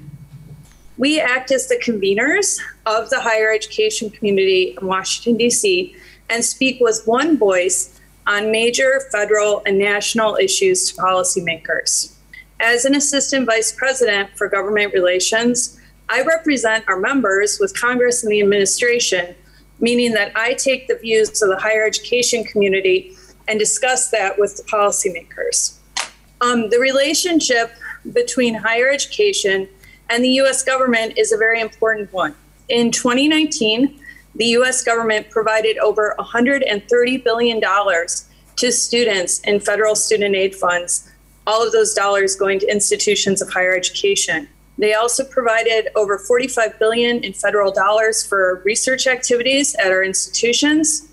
We act as the conveners of the higher education community in Washington, D.C., and speak with one voice on major federal and national issues to policymakers. As an assistant vice president for government relations, I represent our members with Congress and the administration, meaning that I take the views of the higher education community and discuss that with the policymakers. Um, the relationship between higher education and the US government is a very important one. In 2019, the US government provided over $130 billion to students in federal student aid funds, all of those dollars going to institutions of higher education. They also provided over 45 billion in federal dollars for research activities at our institutions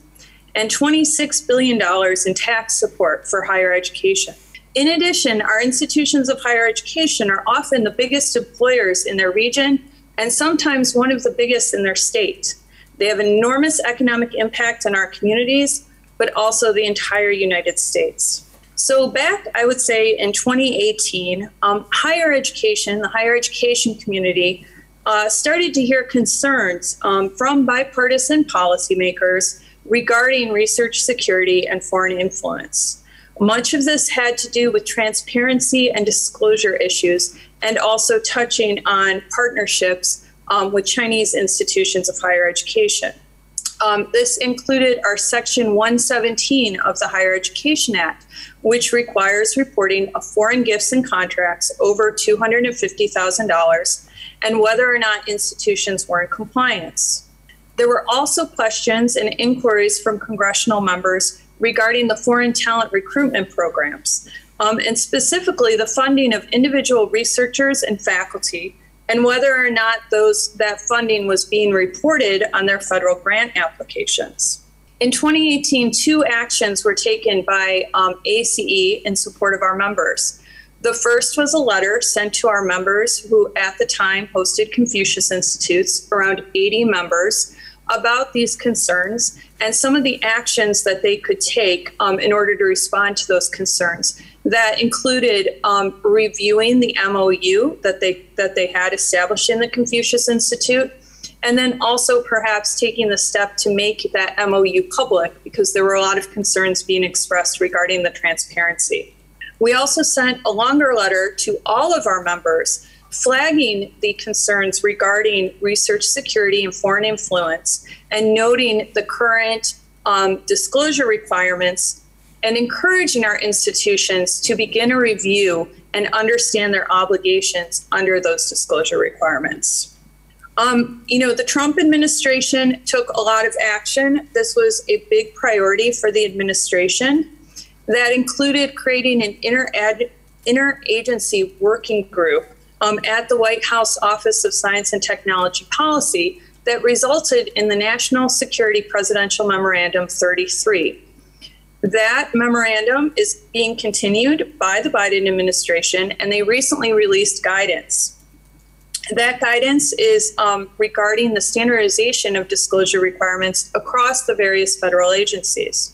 and 26 billion dollars in tax support for higher education. In addition, our institutions of higher education are often the biggest employers in their region and sometimes one of the biggest in their state. They have enormous economic impact on our communities, but also the entire United States. So, back, I would say, in 2018, um, higher education, the higher education community, uh, started to hear concerns um, from bipartisan policymakers regarding research security and foreign influence. Much of this had to do with transparency and disclosure issues, and also touching on partnerships um, with Chinese institutions of higher education. Um, this included our Section 117 of the Higher Education Act, which requires reporting of foreign gifts and contracts over $250,000 and whether or not institutions were in compliance. There were also questions and inquiries from congressional members regarding the foreign talent recruitment programs, um, and specifically the funding of individual researchers and faculty and whether or not those that funding was being reported on their federal grant applications. In 2018, two actions were taken by um, ACE in support of our members. The first was a letter sent to our members who at the time hosted Confucius Institutes, around 80 members, about these concerns and some of the actions that they could take um, in order to respond to those concerns that included um, reviewing the MOU that they that they had established in the Confucius Institute, and then also perhaps taking the step to make that MOU public because there were a lot of concerns being expressed regarding the transparency. We also sent a longer letter to all of our members flagging the concerns regarding research security and foreign influence and noting the current um, disclosure requirements and encouraging our institutions to begin a review and understand their obligations under those disclosure requirements. Um, you know, the Trump administration took a lot of action. This was a big priority for the administration. That included creating an inter interagency working group um, at the White House Office of Science and Technology Policy that resulted in the National Security Presidential Memorandum 33. That memorandum is being continued by the Biden administration, and they recently released guidance. That guidance is um, regarding the standardization of disclosure requirements across the various federal agencies.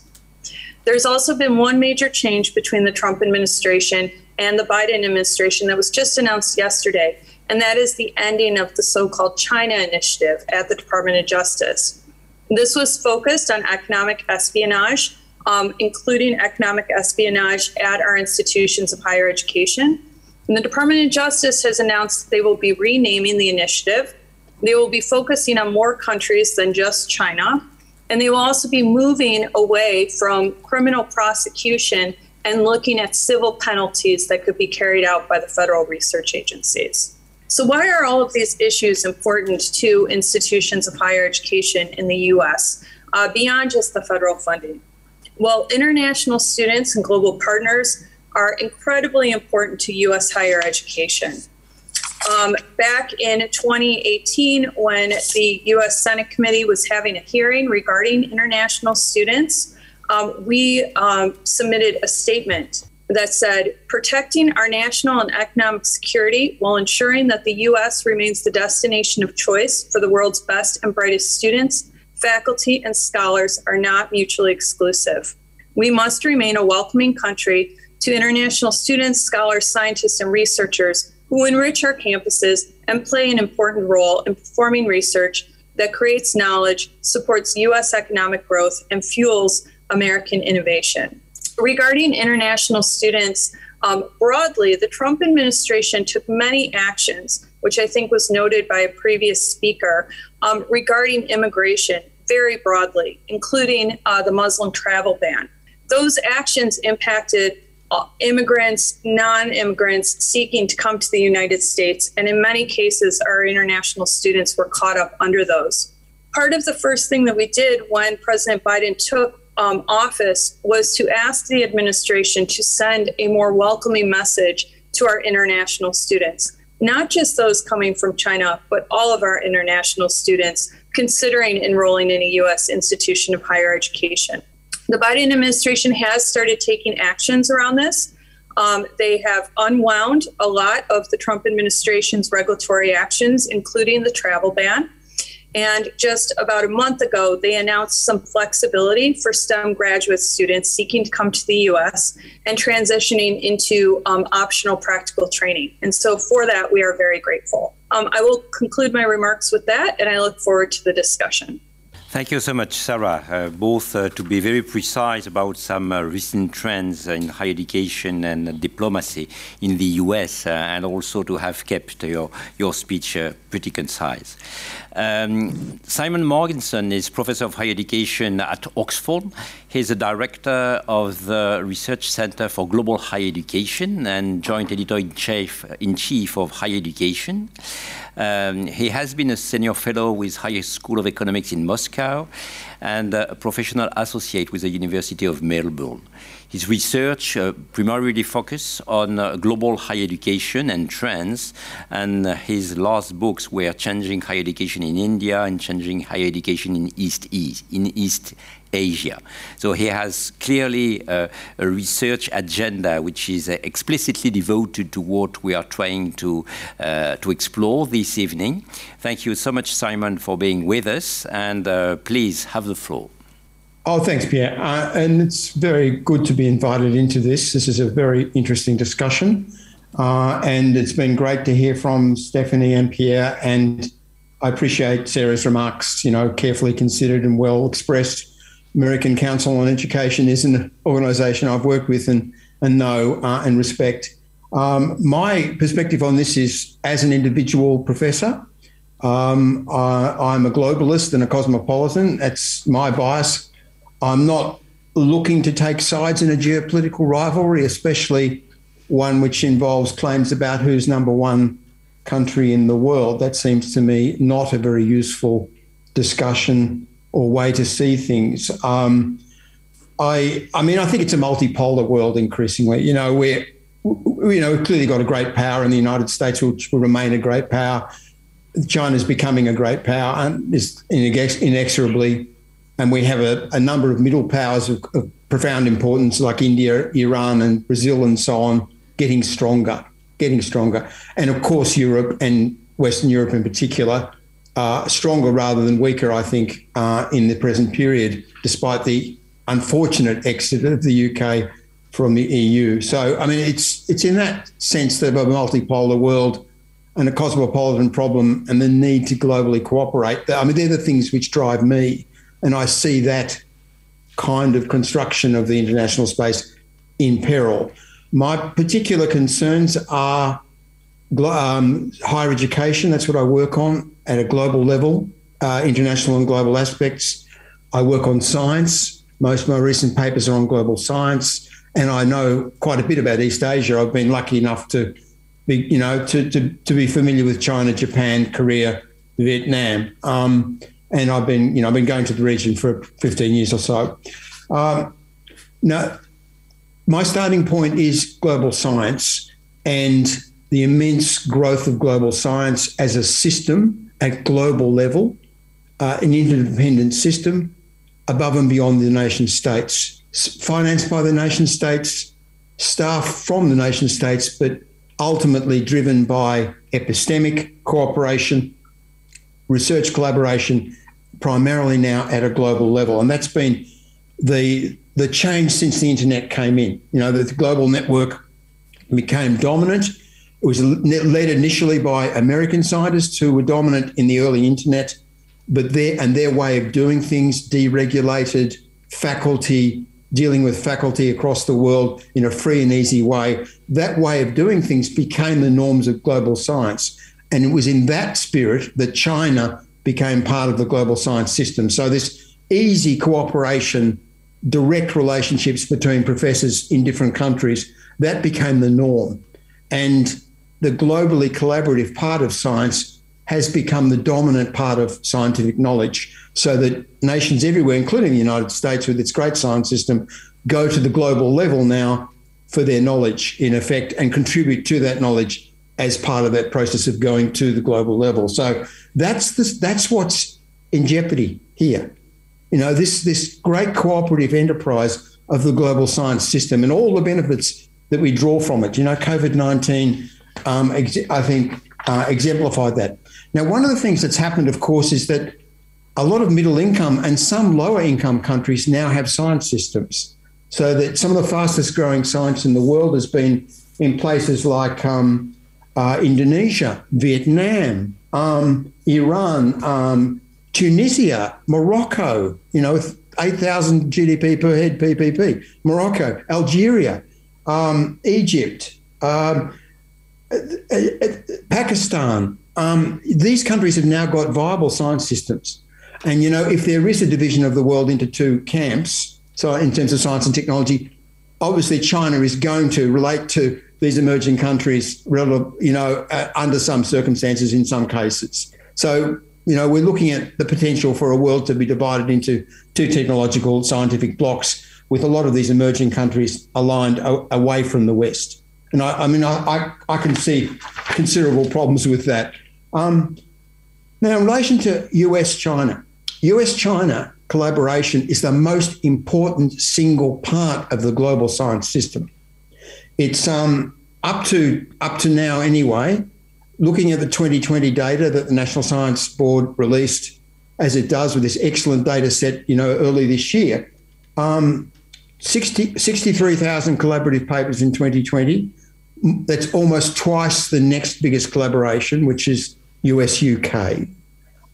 There's also been one major change between the Trump administration and the Biden administration that was just announced yesterday, and that is the ending of the so called China Initiative at the Department of Justice. This was focused on economic espionage um, including economic espionage at our institutions of higher education. And the Department of Justice has announced they will be renaming the initiative. They will be focusing on more countries than just China. And they will also be moving away from criminal prosecution and looking at civil penalties that could be carried out by the federal research agencies. So, why are all of these issues important to institutions of higher education in the US uh, beyond just the federal funding? Well, international students and global partners are incredibly important to U.S. higher education. Um, back in 2018, when the U.S. Senate Committee was having a hearing regarding international students, um, we um, submitted a statement that said protecting our national and economic security while ensuring that the U.S. remains the destination of choice for the world's best and brightest students faculty, and scholars are not mutually exclusive. We must remain a welcoming country to international students, scholars, scientists, and researchers who enrich our campuses and play an important role in performing research that creates knowledge, supports U.S. economic growth, and fuels American innovation. Regarding international students, um, broadly, the Trump administration took many actions, which I think was noted by a previous speaker, um, regarding immigration very broadly, including uh, the Muslim travel ban. Those actions impacted uh, immigrants, non immigrants seeking to come to the United States. And in many cases, our international students were caught up under those. Part of the first thing that we did when President Biden took um, office was to ask the administration to send a more welcoming message to our international students, not just those coming from China, but all of our international students considering enrolling in a U.S. institution of higher education. The Biden administration has started taking actions around this. Um, they have unwound a lot of the Trump administration's regulatory actions, including the travel ban. And just about a month ago, they announced some flexibility for STEM graduate students seeking to come to the US and transitioning into um, optional practical training. And so, for that, we are very grateful. Um, I will conclude my remarks with that, and I look forward to the discussion. Thank you so much, Sarah, uh, both uh, to be very precise about some uh, recent trends in higher education and diplomacy in the US, uh, and also to have kept your, your speech uh, pretty concise. Um, Simon Marginson is Professor of Higher Education at Oxford. He's a director of the Research Center for Global Higher Education and Joint Editor in Chief, in chief of Higher Education. Um, he has been a senior fellow with Higher School of Economics in Moscow and a professional associate with the University of Melbourne. His research uh, primarily focuses on uh, global higher education and trends, and uh, his last books were Changing Higher Education in India and Changing Higher Education in East East in East Asia. So he has clearly uh, a research agenda which is uh, explicitly devoted to what we are trying to uh, to explore this evening. Thank you so much, Simon, for being with us, and please have the floor. Oh, thanks, Pierre. Uh, and it's very good to be invited into this. This is a very interesting discussion. Uh, and it's been great to hear from Stephanie and Pierre. And I appreciate Sarah's remarks, you know, carefully considered and well expressed. American Council on Education is an organisation I've worked with and, and know uh, and respect. Um, my perspective on this is as an individual professor, um, I, I'm a globalist and a cosmopolitan. That's my bias I'm not looking to take sides in a geopolitical rivalry, especially one which involves claims about who's number one country in the world. That seems to me not a very useful discussion or way to see things. Um, I, I mean, I think it's a multipolar world increasingly. You know, we're, you know, we've clearly got a great power in the United States, which will remain a great power. China's becoming a great power and is inexorably and we have a, a number of middle powers of, of, profound importance, like India, Iran, and Brazil, and so on, getting stronger, getting stronger. And of course, Europe and Western Europe in particular, uh, stronger rather than weaker, I think, uh, in the present period, despite the unfortunate exit of the UK from the EU. So, I mean, it's it's in that sense that of a multipolar world and a cosmopolitan problem and the need to globally cooperate. I mean, they're the things which drive me. And I see that kind of construction of the international space in peril. My particular concerns are um, higher education. That's what I work on at a global level, uh, international and global aspects. I work on science. Most of my recent papers are on global science, and I know quite a bit about East Asia. I've been lucky enough to be, you know, to to, to be familiar with China, Japan, Korea, Vietnam. Um, and I've been, you know, I've been going to the region for 15 years or so. Um, now, my starting point is global science and the immense growth of global science as a system at global level, uh, an interdependent system above and beyond the nation states, financed by the nation states, staff from the nation states, but ultimately driven by epistemic cooperation, research collaboration, primarily now at a global level, and that's been the the change since the internet came in. You know, the global network became dominant. It was led initially by American scientists who were dominant in the early internet, but their and their way of doing things deregulated faculty dealing with faculty across the world in a free and easy way. That way of doing things became the norms of global science. And it was in that spirit that China became part of the global science system. So, this easy cooperation, direct relationships between professors in different countries that became the norm. And the globally collaborative part of science has become the dominant part of scientific knowledge, so that nations everywhere, including the United States with its great science system, go to the global level now for their knowledge, in effect, and contribute to that knowledge as part of that process of going to the global level. So that's the, that's what's in jeopardy here. You know, this this great cooperative enterprise of the global science system and all the benefits that we draw from it. You know, COVID nineteen, um, ex- I think, uh, exemplified that. Now, one of the things that's happened, of course, is that a lot of middle income and some lower income countries now have science systems. So that some of the fastest growing science in the world has been in places like um, uh, Indonesia, Vietnam, um, Iran, um, Tunisia, Morocco, you know, 8,000 GDP per head PPP, Morocco, Algeria, um, Egypt, um, Pakistan. Um, these countries have now got viable science systems. And, you know, if there is a division of the world into two camps, so in terms of science and technology, obviously China is going to relate to these emerging countries, you know, uh, under some circumstances in some cases. So, you know, we're looking at the potential for a world to be divided into two technological scientific blocks with a lot of these emerging countries aligned away from the West. And I, I mean, I, I, I, can see considerable problems with that. Um, now, in relation to US China, US China collaboration is the most important single part of the global science system. It's um, up to up to now anyway. Looking at the 2020 data that the National Science Board released, as it does with this excellent data set, you know, early this year, um, 60, 63,000 collaborative papers in 2020. That's almost twice the next biggest collaboration, which is US UK.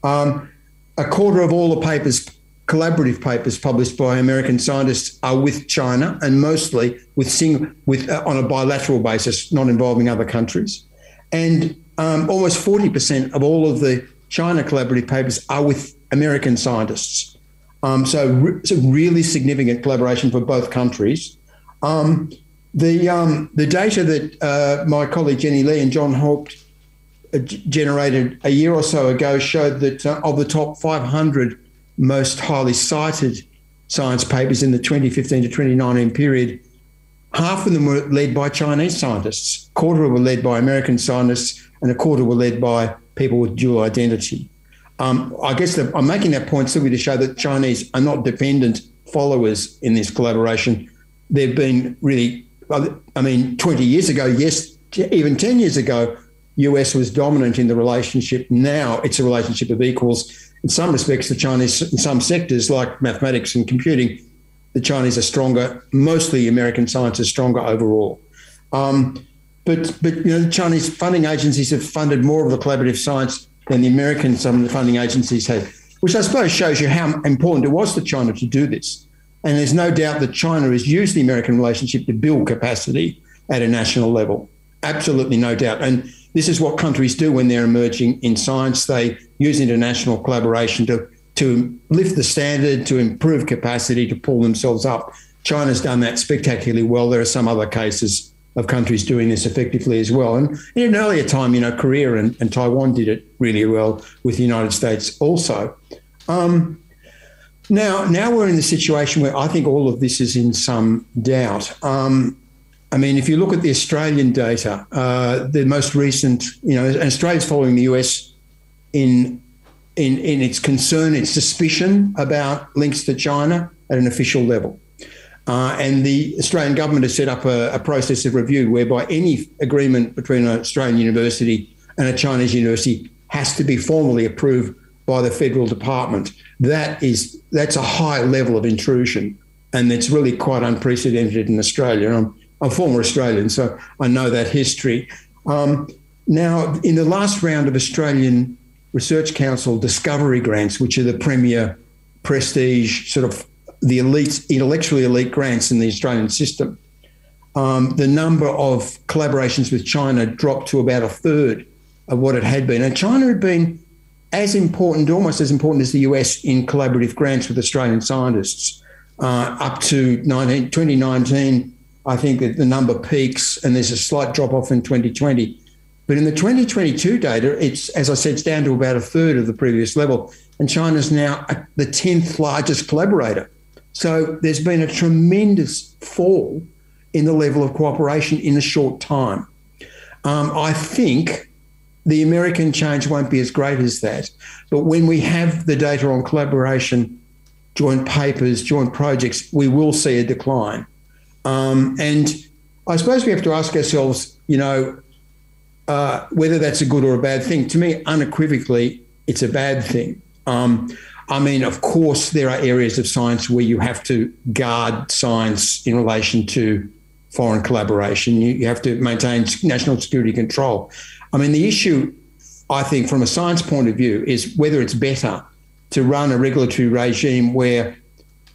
Um, a quarter of all the papers collaborative papers published by American scientists are with China and mostly with sing, with uh, on a bilateral basis, not involving other countries. And um, almost 40% of all of the China collaborative papers are with American scientists. Um, so re- it's a really significant collaboration for both countries. Um, the um, the data that uh, my colleague Jenny Lee and John Haupt uh, generated a year or so ago showed that uh, of the top 500 most highly cited science papers in the 2015 to 2019 period, half of them were led by Chinese scientists, a quarter were led by American scientists, and a quarter were led by people with dual identity. Um, I guess the, I'm making that point simply to show that Chinese are not dependent followers in this collaboration. They've been really, I mean, 20 years ago, yes, even 10 years ago, US was dominant in the relationship. Now it's a relationship of equals in some respects, the Chinese, in some sectors like mathematics and computing, the Chinese are stronger. Mostly American science is stronger overall. Um, but, but you know, the Chinese funding agencies have funded more of the collaborative science than the American some of the funding agencies have, which I suppose shows you how important it was for China to do this. And there's no doubt that China has used the American relationship to build capacity at a national level. Absolutely no doubt. And this is what countries do when they're emerging in science. They use international collaboration to, to lift the standard, to improve capacity, to pull themselves up. China's done that spectacularly well. There are some other cases of countries doing this effectively as well. And in an earlier time, you know, Korea and, and Taiwan did it really well with the United States also. Um, now, now we're in the situation where I think all of this is in some doubt. Um, I mean, if you look at the Australian data, uh, the most recent, you know, and Australia's following the US in, in, in its concern, its suspicion about links to China at an official level. Uh, and the Australian government has set up a, a, process of review whereby any agreement between an Australian university and a Chinese university has to be formally approved by the federal department. That is that's a high level of intrusion, and it's really quite unprecedented in Australia. I'm, a former Australian, so I know that history. Um, now, in the last round of Australian Research Council discovery grants, which are the premier prestige, sort of the elite, intellectually elite grants in the Australian system, um, the number of collaborations with China dropped to about a third of what it had been. And China had been as important, almost as important as the US in collaborative grants with Australian scientists. Uh, up to 19, 2019, I think that the number peaks and there's a slight drop off in 2020. But in the 2022 data, it's, as I said, it's down to about a third of the previous level. And China's now the 10th largest collaborator. So there's been a tremendous fall in the level of cooperation in a short time. Um, I think the American change won't be as great as that. But when we have the data on collaboration, joint papers, joint projects, we will see a decline. Um, and I suppose we have to ask ourselves, you know, uh, whether that's a good or a bad thing. To me, unequivocally, it's a bad thing. Um, I mean, of course, there are areas of science where you have to guard science in relation to foreign collaboration. You, you have to maintain national security control. I mean, the issue, I think, from a science point of view, is whether it's better to run a regulatory regime where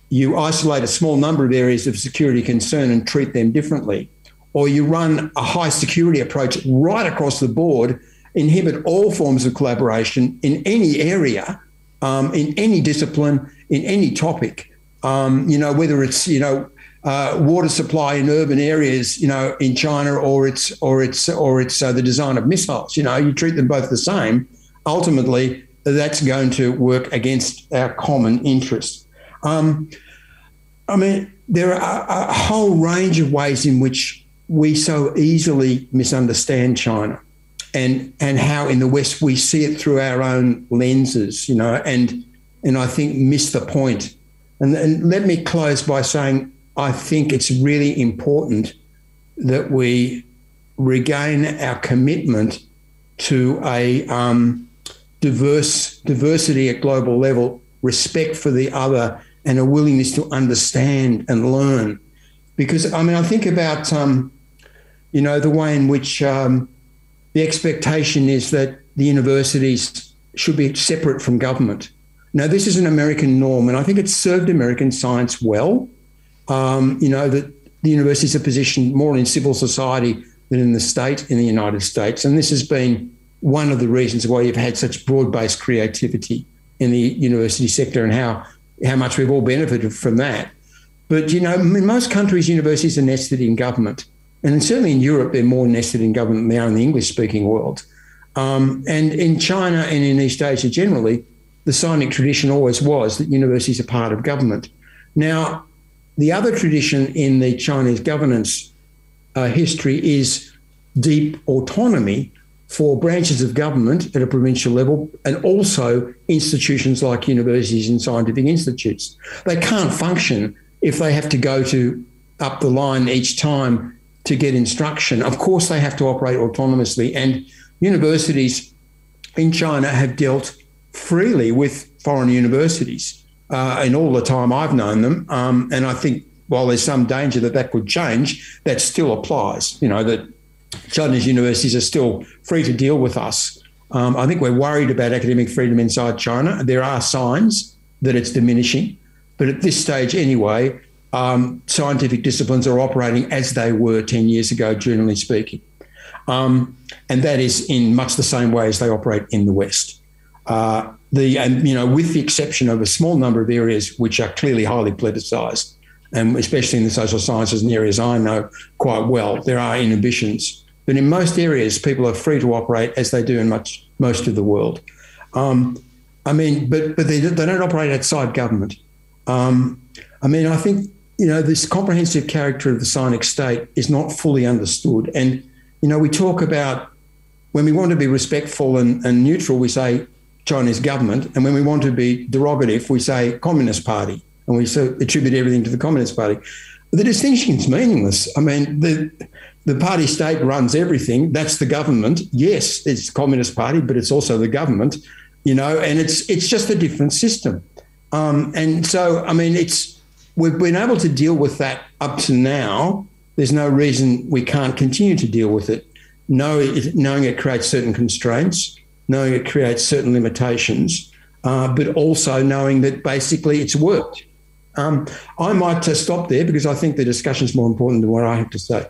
you isolate a small number of areas of security concern and treat them differently, or you run a high security approach right across the board, inhibit all forms of collaboration in any area, um, in any discipline, in any topic. Um, you know, whether it's you know uh, water supply in urban areas, you know, in China, or it's or it's or it's uh, the design of missiles. You know, you treat them both the same. Ultimately, that's going to work against our common interest. Um, I mean, there are a whole range of ways in which we so easily misunderstand China, and and how in the West we see it through our own lenses. You know, and and I think miss the point. And, and let me close by saying I think it's really important that we regain our commitment to a um, diverse diversity at global level, respect for the other, and a willingness to understand and learn. Because I mean, I think about um, you know the way in which um, the expectation is that the universities should be separate from government. Now, this is an American norm, and I think it's served American science well um, you know, that the universities are positioned more in civil society than in the state in the United States. And this has been one of the reasons why you've had such broad based creativity in the university sector and how, how much we've all benefited from that. But, you know, in most countries, universities are nested in government. And certainly in Europe, they're more nested in government than they are in the English speaking world. Um, and in China and in East Asia generally, the Sinic tradition always was that universities are part of government. Now, the other tradition in the Chinese governance uh, history is deep autonomy for branches of government at a provincial level and also institutions like universities and scientific institutes. They can't function if they have to go to up the line each time to get instruction. Of course, they have to operate autonomously, and universities in China have dealt freely with foreign universities uh, in all the time I've known them. Um, and I think while there's some danger that that could change, that still applies. You know, that Chinese universities are still free to deal with us. Um, I think we're worried about academic freedom inside China. There are signs that it's diminishing. But at this stage, anyway, um, scientific disciplines are operating as they were 10 years ago, generally speaking. Um, and that is in much the same way as they operate in the West. Uh, the and you know with the exception of a small number of areas which are clearly highly politicized, and especially in the social sciences and areas I know quite well, there are inhibitions. But in most areas, people are free to operate as they do in much most of the world. Um, I mean, but but they, they don't operate outside government. Um, I mean, I think you know this comprehensive character of the Sinic state is not fully understood, and you know we talk about when we want to be respectful and, and neutral, we say Chinese government. And when we want to be derogative, we say Communist Party and we attribute everything to the Communist Party. The distinction is meaningless. I mean, the the party state runs everything. That's the government. Yes, it's Communist Party, but it's also the government. You know, and it's it's just a different system. Um, and so, I mean, it's we've been able to deal with that up to now. There's no reason we can't continue to deal with it, knowing it creates certain constraints knowing it creates certain limitations, uh, but also knowing that basically it's worked. Um, I might uh, stop there because I think the discussion is more important than what I have to say.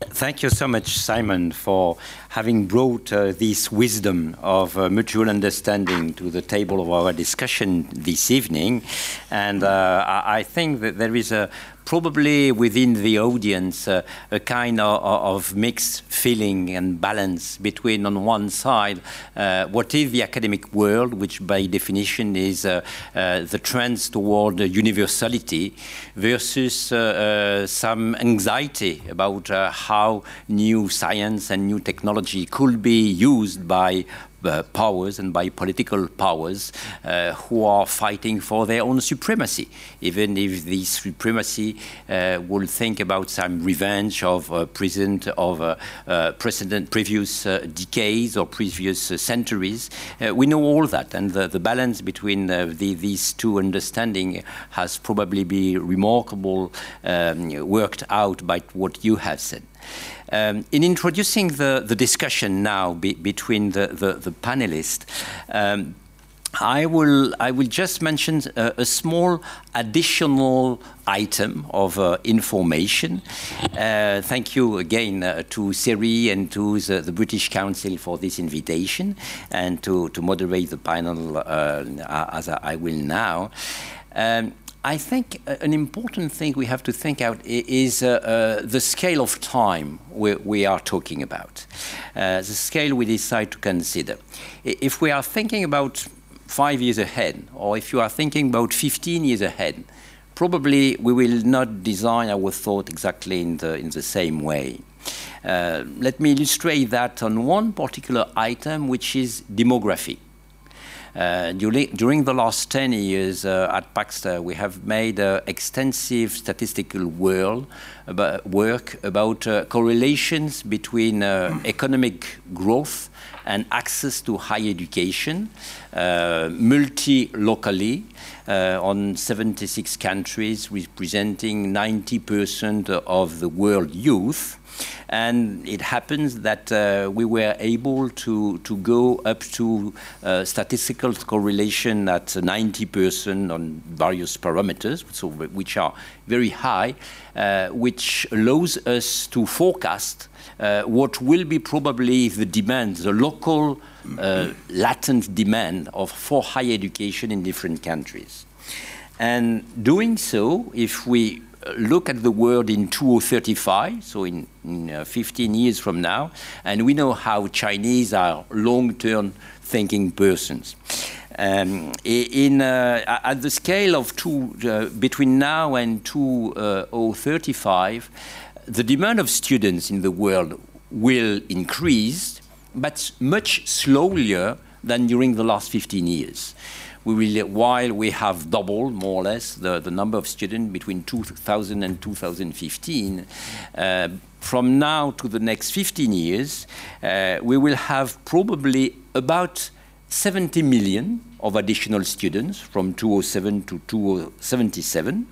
Thank you so much, Simon, for having brought uh, this wisdom of uh, mutual understanding to the table of our discussion this evening. And uh, I think that there is a probably within the audience uh, a kind of, of, mixed feeling and balance between, on one side, uh, what is the academic world, which by definition is uh, uh the trends toward universality, versus uh, uh, some anxiety about how new science and new technology could be used by uh, powers and by political powers uh, who are fighting for their own supremacy, even if this supremacy uh, will think about some revenge of uh, present of uh, uh, precedent previous decades or previous centuries. we know all that, and the, the balance between the, these two understanding has probably been remarkable um, worked out by what you have said. Um, in introducing the, the discussion now be, between the, the, the panelists, um, I will, I will just mention a, a small additional item of uh, information. Uh, thank you again uh, to CERI and to the, the, British Council for this invitation and to, to moderate the panel uh, as I will now. Um, I think an important thing we have to think out is uh, uh, the scale of time we, we are talking about, uh, the scale we decide to consider. If we are thinking about five years ahead, or if you are thinking about 15 years ahead, probably we will not design our thought exactly in the, in the same way. Uh, let me illustrate that on one particular item, which is demography. Uh, during, the last 10 years uh, at Paxter, we have made uh, extensive statistical world about, work about uh, correlations between uh, economic growth and access to higher education, uh, multi-locally, on 76 countries, representing 90% of the world youth. And it happens that uh, we were able to, to go up to uh, statistical correlation at 90% on various parameters, so, which are very high, uh, which allows us to forecast uh, what will be probably the demand, the local uh, latent demand of for higher education in different countries. And doing so, if we look at the world in 2035, so in, in uh, 15 years from now, and we know how Chinese are long-term thinking persons. Um, in, uh, at the scale of two, uh, between now and 2035, the demand of students in the world will increase, but much slower than during the last 15 years we will, while we have doubled more or less the, the number of students between 2000 and 2015, uh, from now to the next 15 years, uh, we will have probably about 70 million of additional students from 2007 to 2077.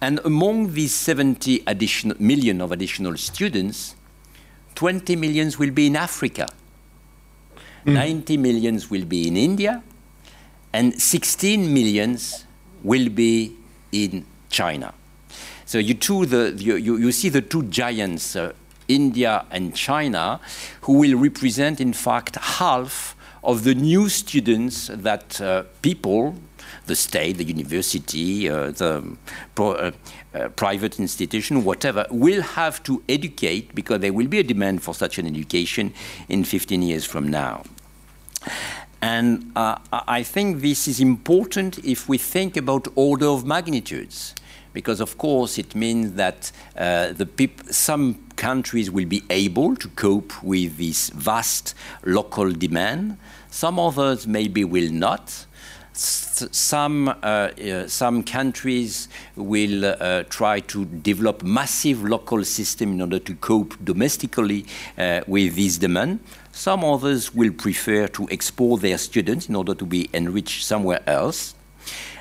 And among these 70 additional million of additional students, 20 millions will be in Africa, mm. 90 millions will be in India, and 16 millions will be in China. So you, two, the, you, you see the two giants, uh, India and China, who will represent, in fact, half of the new students that uh, people, the state, the university, uh, the pro, uh, uh, private institution, whatever, will have to educate because there will be a demand for such an education in 15 years from now. And uh, I think this is important if we think about order of magnitudes, because of course it means that uh, some countries will be able to cope with this vast local demand, some others maybe will not. Some, uh, uh, some countries will uh, try to develop massive local system in order to cope domestically uh, with this demand. Some others will prefer to export their students in order to be enriched somewhere else.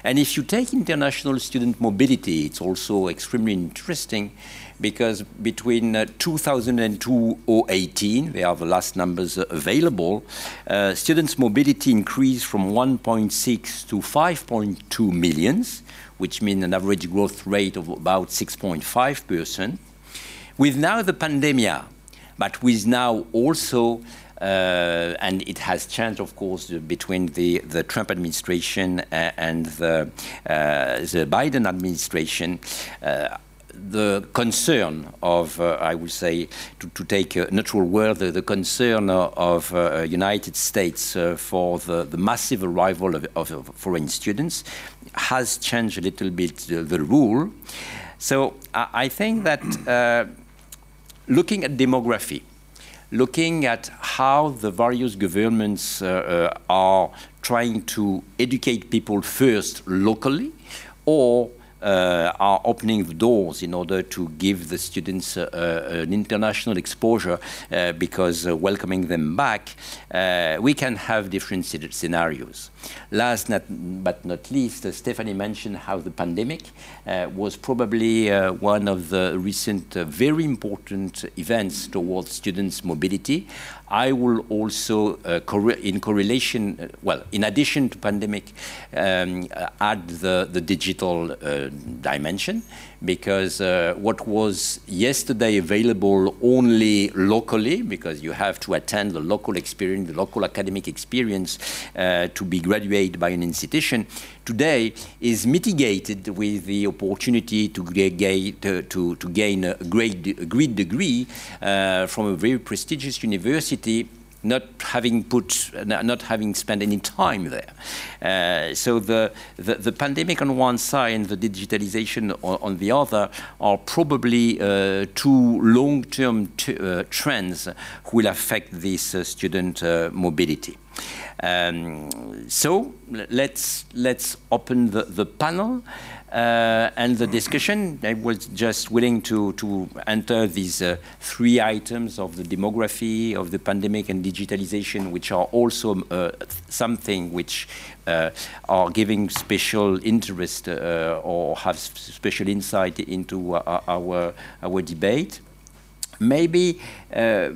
And if you take international student mobility, it's also extremely interesting because between uh, 2000 and 2018, they are the last numbers available, uh, students' mobility increased from 1.6 to 5.2 millions, which means an average growth rate of about 6.5%. With now the pandemic, but with now also uh, and it has changed, of course, between the, the Trump administration and the, uh, the Biden administration uh, the concern of, uh, I would say, to, to, take a neutral word, the, the concern of uh, United States uh, for the, the, massive arrival of, of, foreign students has changed a little bit the, the rule. So I, I think that looking at demography, looking at how the various governments uh, uh, are trying to educate people first locally or uh, are opening the doors in order to give the students uh, uh, an international exposure uh, because uh, welcoming them back, uh, we can have different scenarios. Last not, but not least, Stephanie mentioned how the pandemic was probably one of the recent very important events towards students' mobility. I will also, uh, in correlation, uh, well, in addition to pandemic, um, add the, the digital uh, dimension because uh, what was yesterday available only locally, because you have to attend the local experience, the local academic experience uh, to be graduated by an institution, today is mitigated with the opportunity to, to, to, to gain a great, great degree uh, from a very prestigious university not having put, not having spent any time there. Uh, so the, the, the, pandemic on one side and the digitalization on, on the other are probably uh, two long-term uh, trends will affect this uh, student uh, mobility. Um, so let's let's open the, the panel. Uh, and the discussion, I was just willing to, to enter these uh, three items of the demography, of the pandemic, and digitalization, which are also uh, something which uh, are giving special interest uh, or have special insight into our, our, our debate. Maybe uh,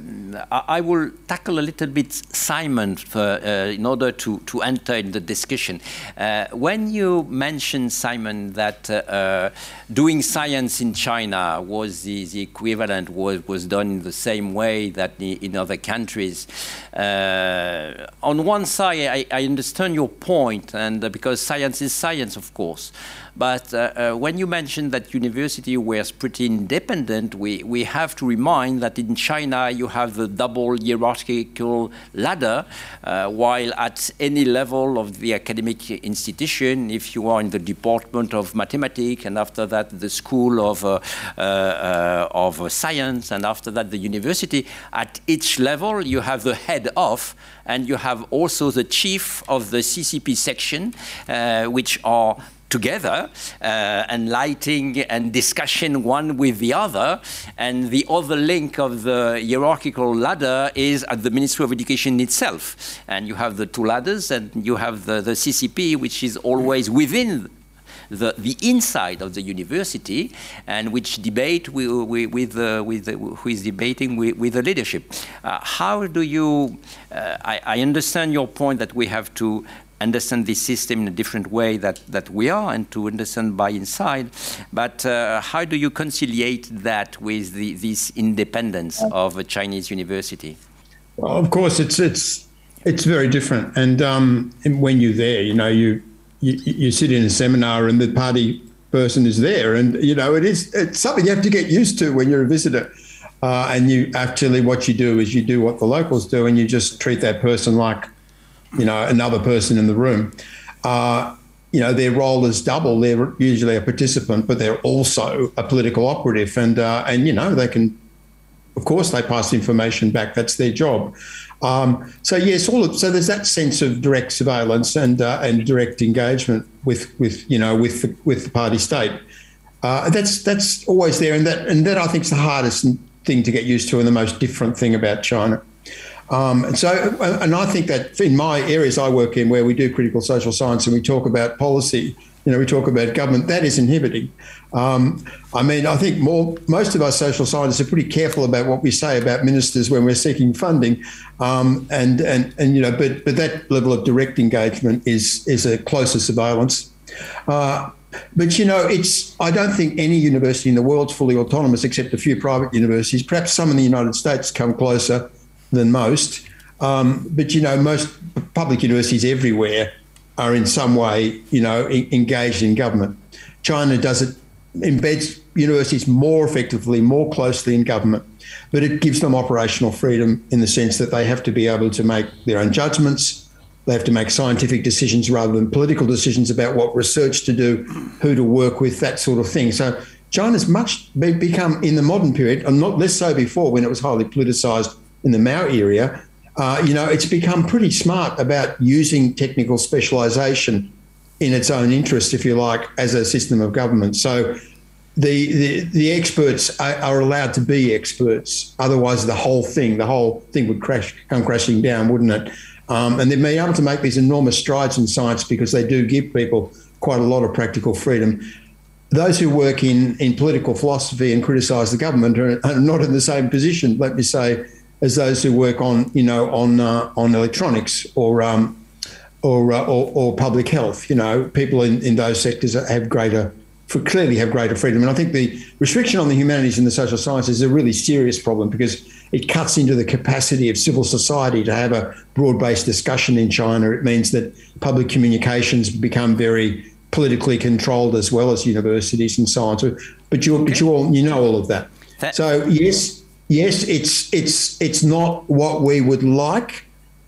I will tackle a little bit Simon for, uh, in order to, to enter in the discussion. Uh, when you mentioned, Simon, that uh, uh, doing science in China was the, the equivalent, was, was done in the same way that in other countries, uh, on one side, I, I, understand your point, and because science is science, of course. But uh, uh, when you mentioned that university was pretty independent, we, we have to remind that in China you have the double hierarchical ladder, uh, while at any level of the academic institution, if you are in the department of mathematics, and after that the school of, of science, and after that the university, at each level you have the head of, and you have also the chief of the CCP section, uh, which are together uh, and lighting and discussion one with the other. And the other link of the hierarchical ladder is at the Ministry of Education itself. And you have the two ladders and you have the, the CCP, which is always within the, the inside of the university and which debate with, with, uh, with, who is debating with, with the leadership. Uh, how do you, uh, I, I, understand your point that we have to understand this system in a different way that, that we are and to understand by inside. But uh, how do you conciliate that with the, this independence of a Chinese university? Well, of course, it's it's it's very different. And, um, and when you're there, you know, you, you you sit in a seminar and the party person is there, and you know, it is it's something you have to get used to when you're a visitor. Uh, and you actually, what you do is you do what the locals do, and you just treat that person like you know, another person in the room. Uh, you know, their role is double. They're usually a participant, but they're also a political operative, and uh, and you know they can, of course, they pass information back. That's their job. Um, so yes, all of, so there's that sense of direct surveillance and uh, and direct engagement with with you know with the, with the party state. Uh, that's that's always there, and that and that I think is the hardest thing to get used to, and the most different thing about China. Um, and so, and I think that in my areas I work in, where we do critical social science and we talk about policy, you know, we talk about government, that is inhibiting. Um, I mean, I think more, most of us social scientists are pretty careful about what we say about ministers when we're seeking funding, um, and and and you know, but but that level of direct engagement is is a closer surveillance. Uh, but you know, it's I don't think any university in the world's fully autonomous, except a few private universities. Perhaps some in the United States come closer than most. Um, but you know, most public universities everywhere are in some way, you know, engaged in government. China does it, embeds universities more effectively, more closely in government, but it gives them operational freedom in the sense that they have to be able to make their own judgments. They have to make scientific decisions rather than political decisions about what research to do, who to work with, that sort of thing. So China's much become in the modern period, and not less so before when it was highly politicized in the Mao area, uh, you know, it's become pretty smart about using technical specialisation in its own interest, if you like, as a system of government. So the the, the experts are, are, allowed to be experts. Otherwise, the whole thing, the whole thing would crash, come crashing down, wouldn't it? Um, and they've been able to make these enormous strides in science because they do give people quite a lot of practical freedom. Those who work in, in political philosophy and criticise the government are, are not in the same position, let me say, as those who work on, you know, on uh, on electronics or um, or, uh, or, or public health. You know, people in, in those sectors have greater for clearly have greater freedom. And I think the restriction on the humanities and the social sciences is a really serious problem because it cuts into the capacity of civil society to have a broad-based discussion in China. It means that public communications become very politically controlled as well as universities and so on. So, but you, but you all you know all of that. that so yes, yes, it's it's it's not what we would like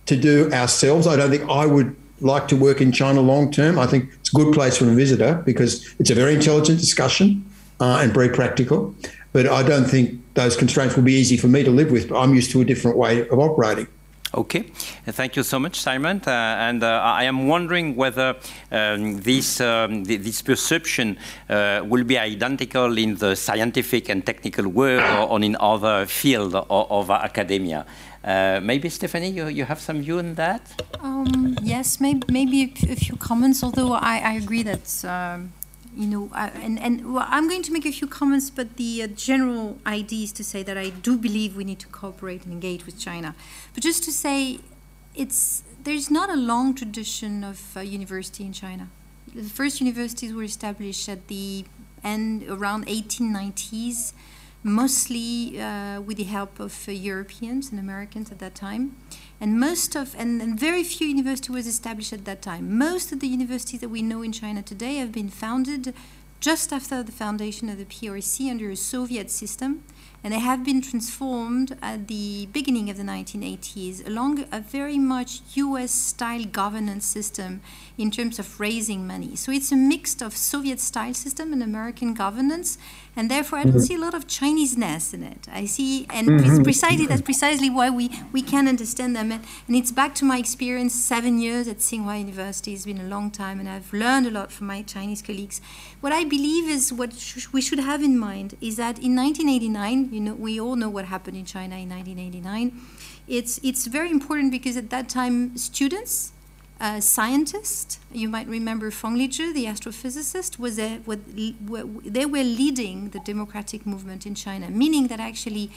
to do ourselves. I don't think I would like to work in China long term. I think it's a good place for a visitor because it's a very intelligent discussion uh, and very practical. But I don't think those constraints will be easy for me to live with. I'm used to a different way of operating. Okay, thank you so much, Simon. Uh, and uh, I am wondering whether um, this um, this perception uh, will be identical in the scientific and technical world or, in other fields of, of academia. Uh, maybe Stephanie, you, you have some view on that? Um, yes, maybe, maybe a few comments. Although I, I agree that um, you know, I, and and well, I'm going to make a few comments, but the uh, general idea is to say that I do believe we need to cooperate and engage with China. But just to say, it's there's not a long tradition of uh, university in China. The first universities were established at the end around 1890s mostly uh, with the help of uh, Europeans and Americans at that time. And most of, and, and, very few university was established at that time. Most of the universities that we know in China today have been founded just after the foundation of the PRC under a Soviet system and they have been transformed at the beginning of the 1980s along a very much US style governance system in terms of raising money. So it's a mix of Soviet style system and American governance, and therefore I don't mm-hmm. see a lot of Chinese-ness in it. I see, and mm-hmm. precisely that's precisely why we, we can understand them. And, and it's back to my experience seven years at Tsinghua University. It's been a long time, and I've learned a lot from my Chinese colleagues. What I believe is what sh- we should have in mind is that in 1989, you know, we all know what happened in China in 1989. It's, it's very important because at that time, students, uh, scientists, you might remember Fang Lizhi, the astrophysicist, was a, what, they were leading the democratic movement in China, meaning that actually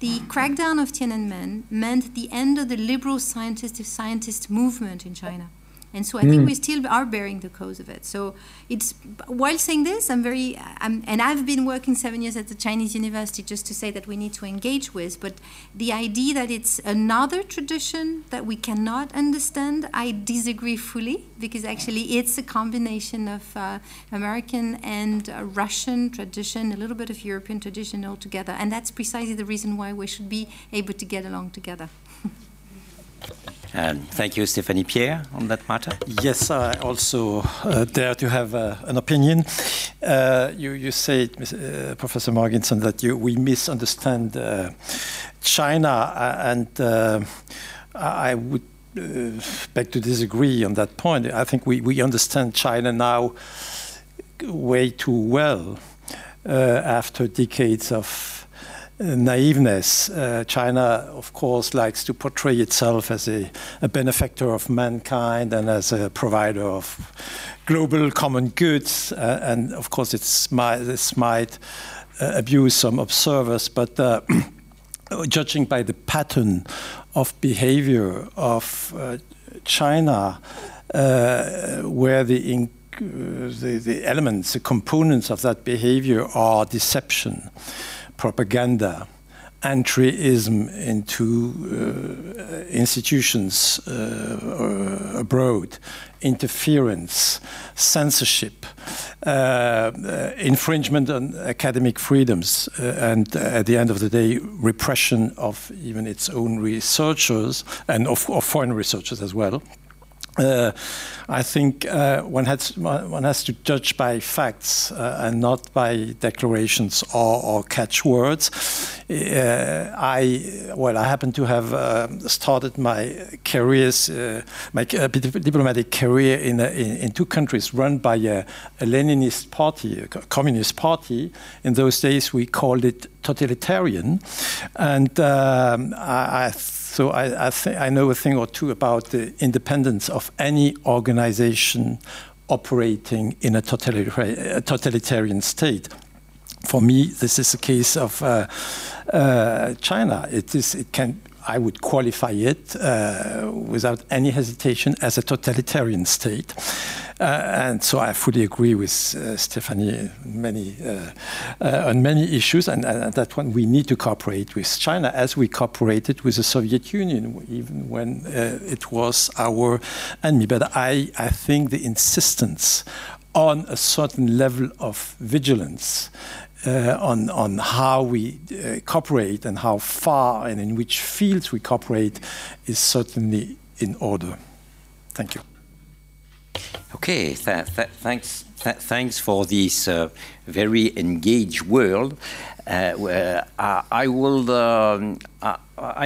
the crackdown of Tiananmen meant the end of the liberal scientist scientist movement in China. And so I mm. think we still are bearing the cause of it. So it's while saying this, I'm very, I'm, and I've been working seven years at the Chinese university just to say that we need to engage with. But the idea that it's another tradition that we cannot understand, I disagree fully because actually it's a combination of uh, American and uh, Russian tradition, a little bit of European tradition altogether. And that's precisely the reason why we should be able to get along together. Um, thank you, Stephanie Pierre, on that matter. Yes, I also uh, dare to have uh, an opinion. Uh, you, you say, uh, Professor Marginson, that you, we misunderstand uh, China, uh, and I would beg to disagree on that point. I think we, we understand China now way too well after decades of naiveness. Uh, China, of course, likes to portray itself as a, a, benefactor of mankind and as a provider of global common goods. Uh, and of course, might, this might uh, abuse some observers, but uh, judging by the pattern of behavior of uh, China, uh, where the the, the elements, the components of that behavior are deception, propaganda, entryism into uh, institutions uh, abroad, interference, censorship, uh, uh, infringement on academic freedoms, uh, and at the end of the day, repression of even its own researchers and of, of foreign researchers as well. Uh, I think uh, one, has, one has to judge by facts uh, and not by declarations or, or catchwords. Uh, I well, I happen to have uh, started my careers, uh, my diplomatic career in, in, in, two countries run by a, a Leninist party, a communist party. In those days, we called it totalitarian, and um, I, I so I, I, I, know a thing or two about the independence of any organization operating in a totalitarian, a totalitarian state. For me, this is a case of uh, uh, China. It is. It can I would qualify it uh, without any hesitation as a totalitarian state. Uh, and so I fully agree with uh, Stephanie many, uh, uh, on many issues, and, and, that one we need to cooperate with China as we cooperated with the Soviet Union, even when uh, it was our enemy. But I, I think the insistence on a certain level of vigilance uh, on, on how we uh, cooperate and how far and in which fields we cooperate is certainly in order. Thank you. Okay, th th thanks, th thanks for this uh, very engaged world. Uh, I will um, I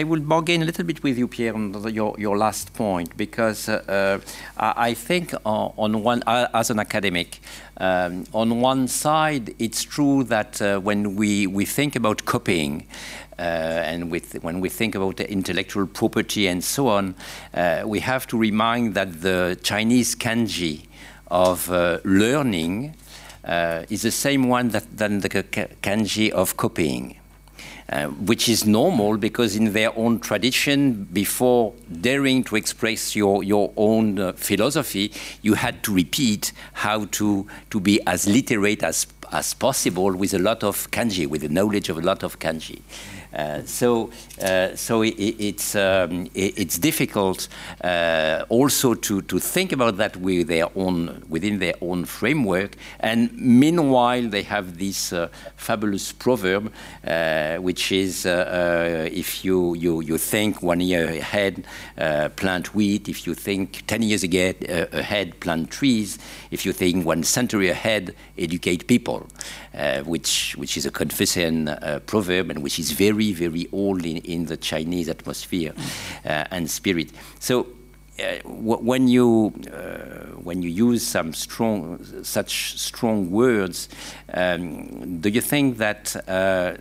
will bargain a little bit with you, Pierre, on the, your, your last point, because uh, uh I think uh, on one, uh, as an academic, um, on one side, it's true that uh, when we, we think about copying, uh, and with, when we think about intellectual property and so on, we have to remind that the Chinese kanji of learning is the same one that, than the kanji of copying. Uh, which is normal because in their own tradition, before daring to express your, your own uh, philosophy, you had to repeat how to, to be as literate as, as possible with a lot of kanji, with the knowledge of a lot of kanji. Uh, so uh, so it, it's um, it, it's difficult uh, also to, to think about that with their own within their own framework. And meanwhile, they have this fabulous proverb, which is if you, you you think one year ahead, plant wheat. If you think ten years ahead, plant trees. If you think one century ahead, educate people. Uh, which which is a Confucian uh, proverb and which is very very old in, in the Chinese atmosphere uh, and spirit. So. when you when you use some strong such strong words, um, do you think that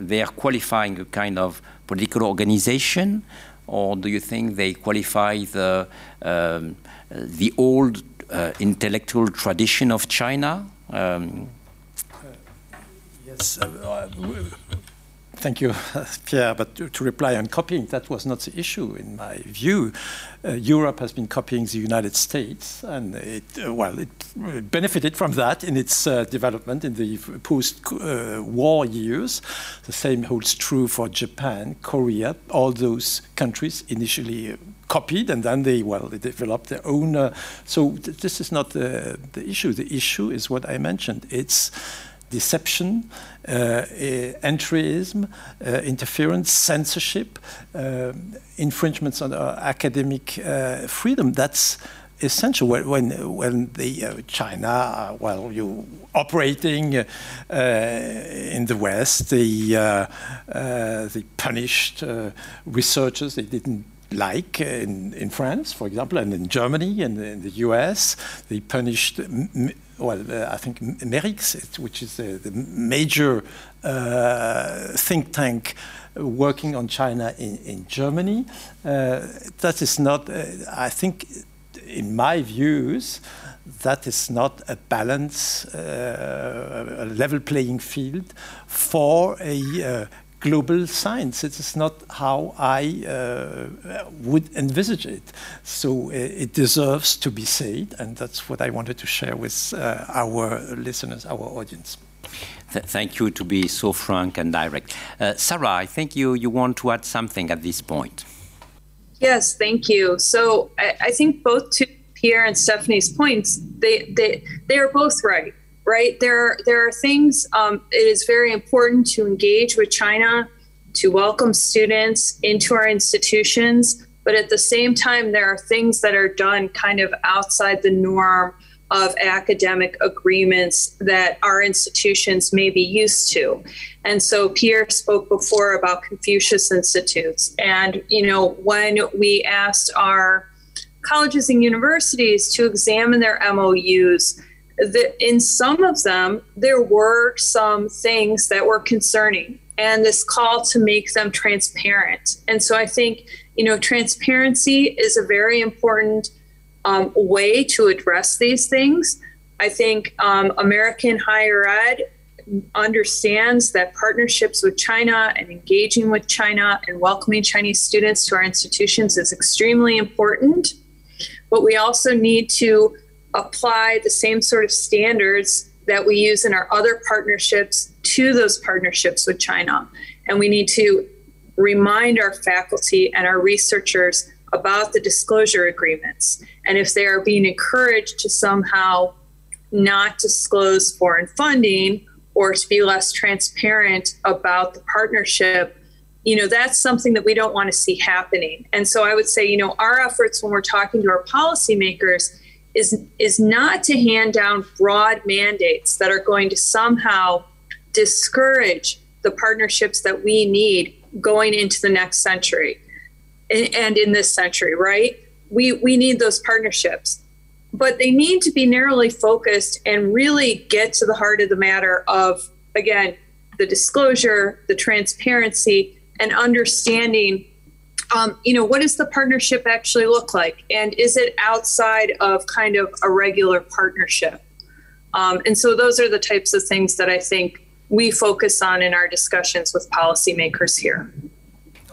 they are qualifying a kind of political organization, or do you think they qualify the um, the old uh, intellectual tradition of China? Um, Yes. Uh, thank you, Pierre. But to, to, reply on copying, that was not the issue in my view. Uh, Europe has been copying the United States, and it, uh, well, it benefited from that in its uh, development in the post-war years. The same holds true for Japan, Korea, all those countries initially uh, copied, and then they well they developed their own. Uh, so th this is not the, the issue. The issue is what I mentioned. It's deception, uh, entryism, uh, interference, censorship, uh, infringements on academic freedom. That's essential when when the uh, China uh, well you operating uh, in the West they they punished researchers they didn't like in, in France, for example, and in Germany and in the US, they punished well, uh, I think MERICS, which is the, the major uh, think tank working on China in, in Germany. Uh, that is not, uh, I think, in my views, that is not a balance, uh, a level playing field for a uh, global science. It is not how I uh, would envisage it. So uh, it deserves to be said, and that's what I wanted to share with uh, our listeners, our audience. Th thank you to be so frank and direct. Uh, Sarah, I think you, you want to add something at this point. Yes, thank you. So I, I think both to Pierre and Stephanie's points, they, they, they are both right right? There, there are things, um, it is very important to engage with China, to welcome students into our institutions. But at the same time, there are things that are done kind of outside the norm of academic agreements that our institutions may be used to. And so Pierre spoke before about Confucius Institutes. And, you know, when we asked our colleges and universities to examine their MOUs, the, in some of them, there were some things that were concerning, and this call to make them transparent. And so I think, you know, transparency is a very important um, way to address these things. I think um, American higher ed understands that partnerships with China and engaging with China and welcoming Chinese students to our institutions is extremely important. But we also need to apply the same sort of standards that we use in our other partnerships to those partnerships with China. And we need to remind our faculty and our researchers about the disclosure agreements. And if they are being encouraged to somehow not disclose foreign funding or to be less transparent about the partnership, you know, that's something that we don't want to see happening. And so I would say, you know, our efforts when we're talking to our policymakers is is not to hand down broad mandates that are going to somehow discourage the partnerships that we need going into the next century and in this century right? We we need those partnerships but they need to be narrowly focused and really get to the heart of the matter of again the disclosure the transparency and understanding um, you know, what does the partnership actually look like? And is it outside of kind of a regular partnership? Um, and so those are the types of things that I think we focus on in our discussions with policymakers here.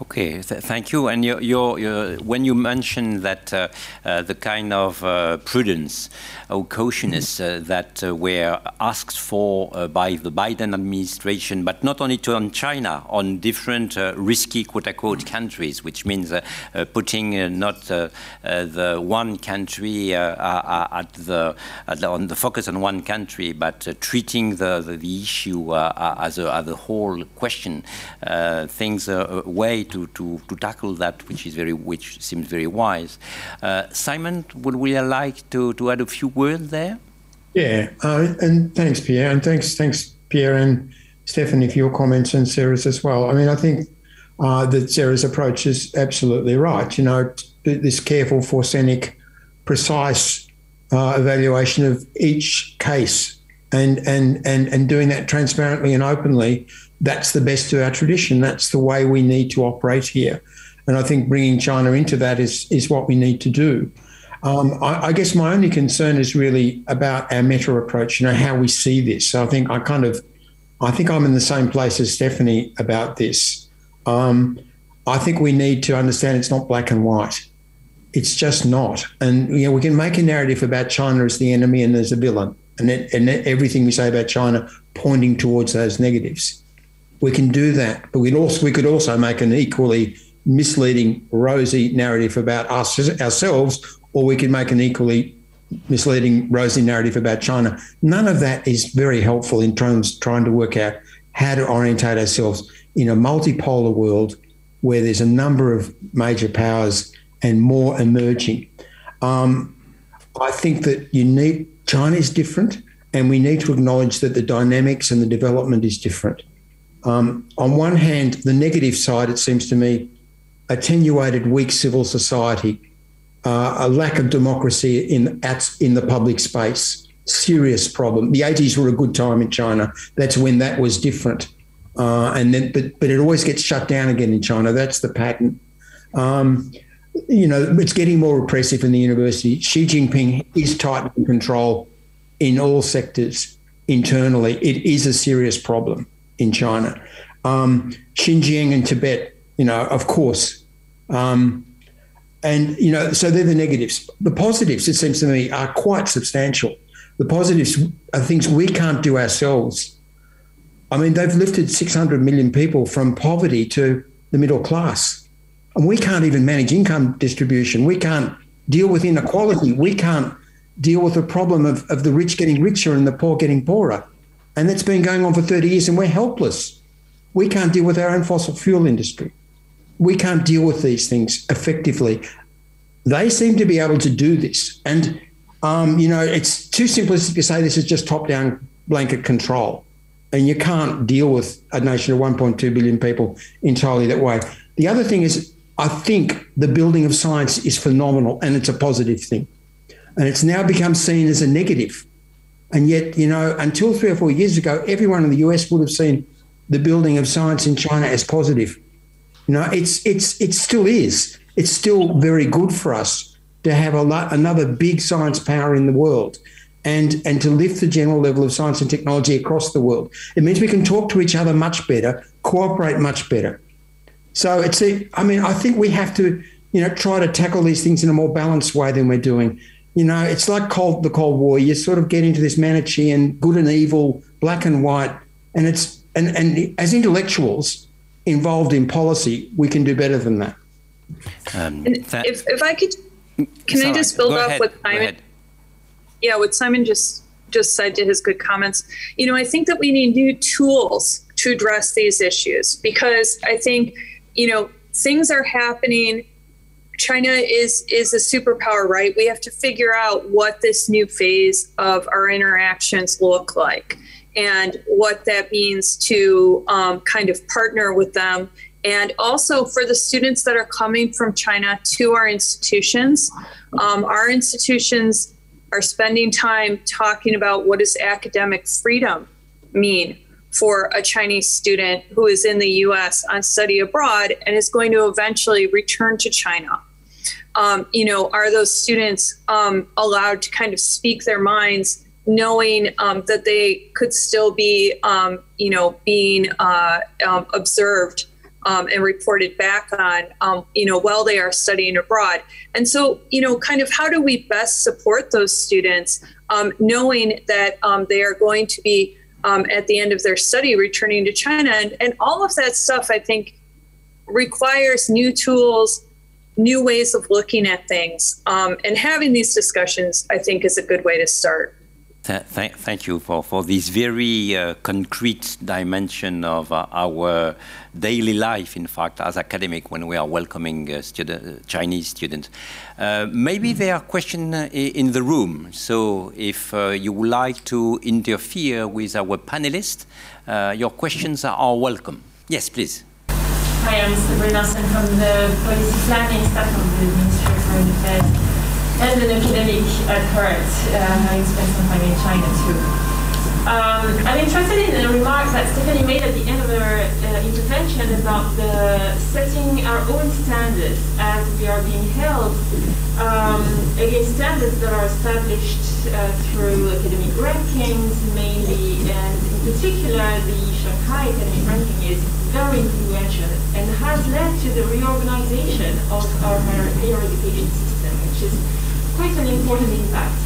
Okay, th thank you. And you're, you're, you're, when you mentioned that uh, uh, the kind of uh, prudence or cautiousness uh, that uh, were asked for uh, by the Biden administration, but not only to on China, on different uh, risky quote-unquote countries, which means uh, putting not the one country at the, at the, on the focus on one country, but treating the, the, the issue as a, as, a, whole question, things a way to, to, to tackle that, which is very, which seems very wise. Uh, Simon, would we like to, to add a few words there? Yeah, uh, and thanks, Pierre, and thanks, thanks, Pierre and Stephanie for your comments and Sarah's as well. I mean, I think uh, that Sarah's approach is absolutely right. You know, this careful, forcenic, precise uh, evaluation of each case and and and and doing that transparently and openly that's the best of our tradition. That's the way we need to operate here. And I think bringing China into that is, is what we need to do. Um, I, I, guess my only concern is really about our meta approach, you know, how we see this. So I think I kind of, I think I'm in the same place as Stephanie about this. Um, I think we need to understand it's not black and white. It's just not. And, you know, we can make a narrative about China as the enemy and as a villain, and, it, and everything we say about China pointing towards those negatives we can do that. But we'd also we could also make an equally misleading, rosy narrative about us ourselves, or we could make an equally misleading, rosy narrative about China. None of that is very helpful in terms trying to work out how to orientate ourselves in a multipolar world where there's a number of major powers and more emerging. Um, I think that you need China is different, and we need to acknowledge that the dynamics and the development is different. Um, on one hand, the negative side, it seems to me, attenuated weak civil society, uh, a lack of democracy in at, in the public space, serious problem. The 80s were a good time in China. That's when that was different. Uh, and then, but but it always gets shut down again in China. That's the pattern. Um, you know, it's getting more repressive in the university. Xi Jinping is tightening control in all sectors internally. It is a serious problem in China. Um, Xinjiang and Tibet, you know, of course. Um, and, you know, so they're the negatives. The positives, it seems to me, are quite substantial. The positives are things we can't do ourselves. I mean, they've lifted 600 million people from poverty to the middle class. And we can't even manage income distribution. We can't deal with inequality. We can't deal with the problem of, of the rich getting richer and the poor getting poorer. And that's been going on for 30 years, and we're helpless. We can't deal with our own fossil fuel industry. We can't deal with these things effectively. They seem to be able to do this. And, um, you know, it's too simplistic to say this is just top down blanket control. And you can't deal with a nation of 1.2 billion people entirely that way. The other thing is, I think the building of science is phenomenal and it's a positive thing. And it's now become seen as a negative. And yet, you know, until three or four years ago, everyone in the US would have seen the building of science in China as positive. You know, it's it's it still is. It's still very good for us to have a lot, another big science power in the world, and and to lift the general level of science and technology across the world. It means we can talk to each other much better, cooperate much better. So it's I mean, I think we have to, you know, try to tackle these things in a more balanced way than we're doing. You know, it's like cold, the Cold War. You sort of get into this Manichean good and evil, black and white, and it's and and as intellectuals involved in policy, we can do better than that. Um, that if if I could, can Sorry, I just build off what Simon? Yeah, what Simon just just said to his good comments. You know, I think that we need new tools to address these issues because I think you know things are happening China is is a superpower, right? We have to figure out what this new phase of our interactions look like and what that means to um, kind of partner with them. And also for the students that are coming from China to our institutions, um, our institutions are spending time talking about what does academic freedom mean for a Chinese student who is in the US on study abroad and is going to eventually return to China. Um, you know, are those students um, allowed to kind of speak their minds, knowing um, that they could still be, um, you know, being uh, um, observed um, and reported back on, you know, while they are studying abroad? And so, you know, kind of how do we best support those students, knowing that they are going to be at the end of their study returning to China. And, and all of that stuff, I think, requires new tools, new ways of looking at things. Um, and having these discussions, I think, is a good way to start. Th thank you for, for this very uh, concrete dimension of uh, our daily life, in fact, as academic when we are welcoming uh, student, Chinese students. Uh, maybe there are questions uh, in the room. So if uh, you would like to interfere with our panelists, your questions are welcome. Yes, please. Hi, I'm Sabrina Sen from the Policy Planning staff of the Ministry of Foreign Affairs and an academic at Hurt, uh, having spent some time in China too. Um, I'm interested in the remarks that Stephanie made at the end of her uh, intervention about the setting our own standards as we are being held um, against standards that are established uh, through academic rankings mainly, and in particular the Shanghai Academic Ranking is very influential and has led to the reorganization of our higher education system, which is quite an important impact.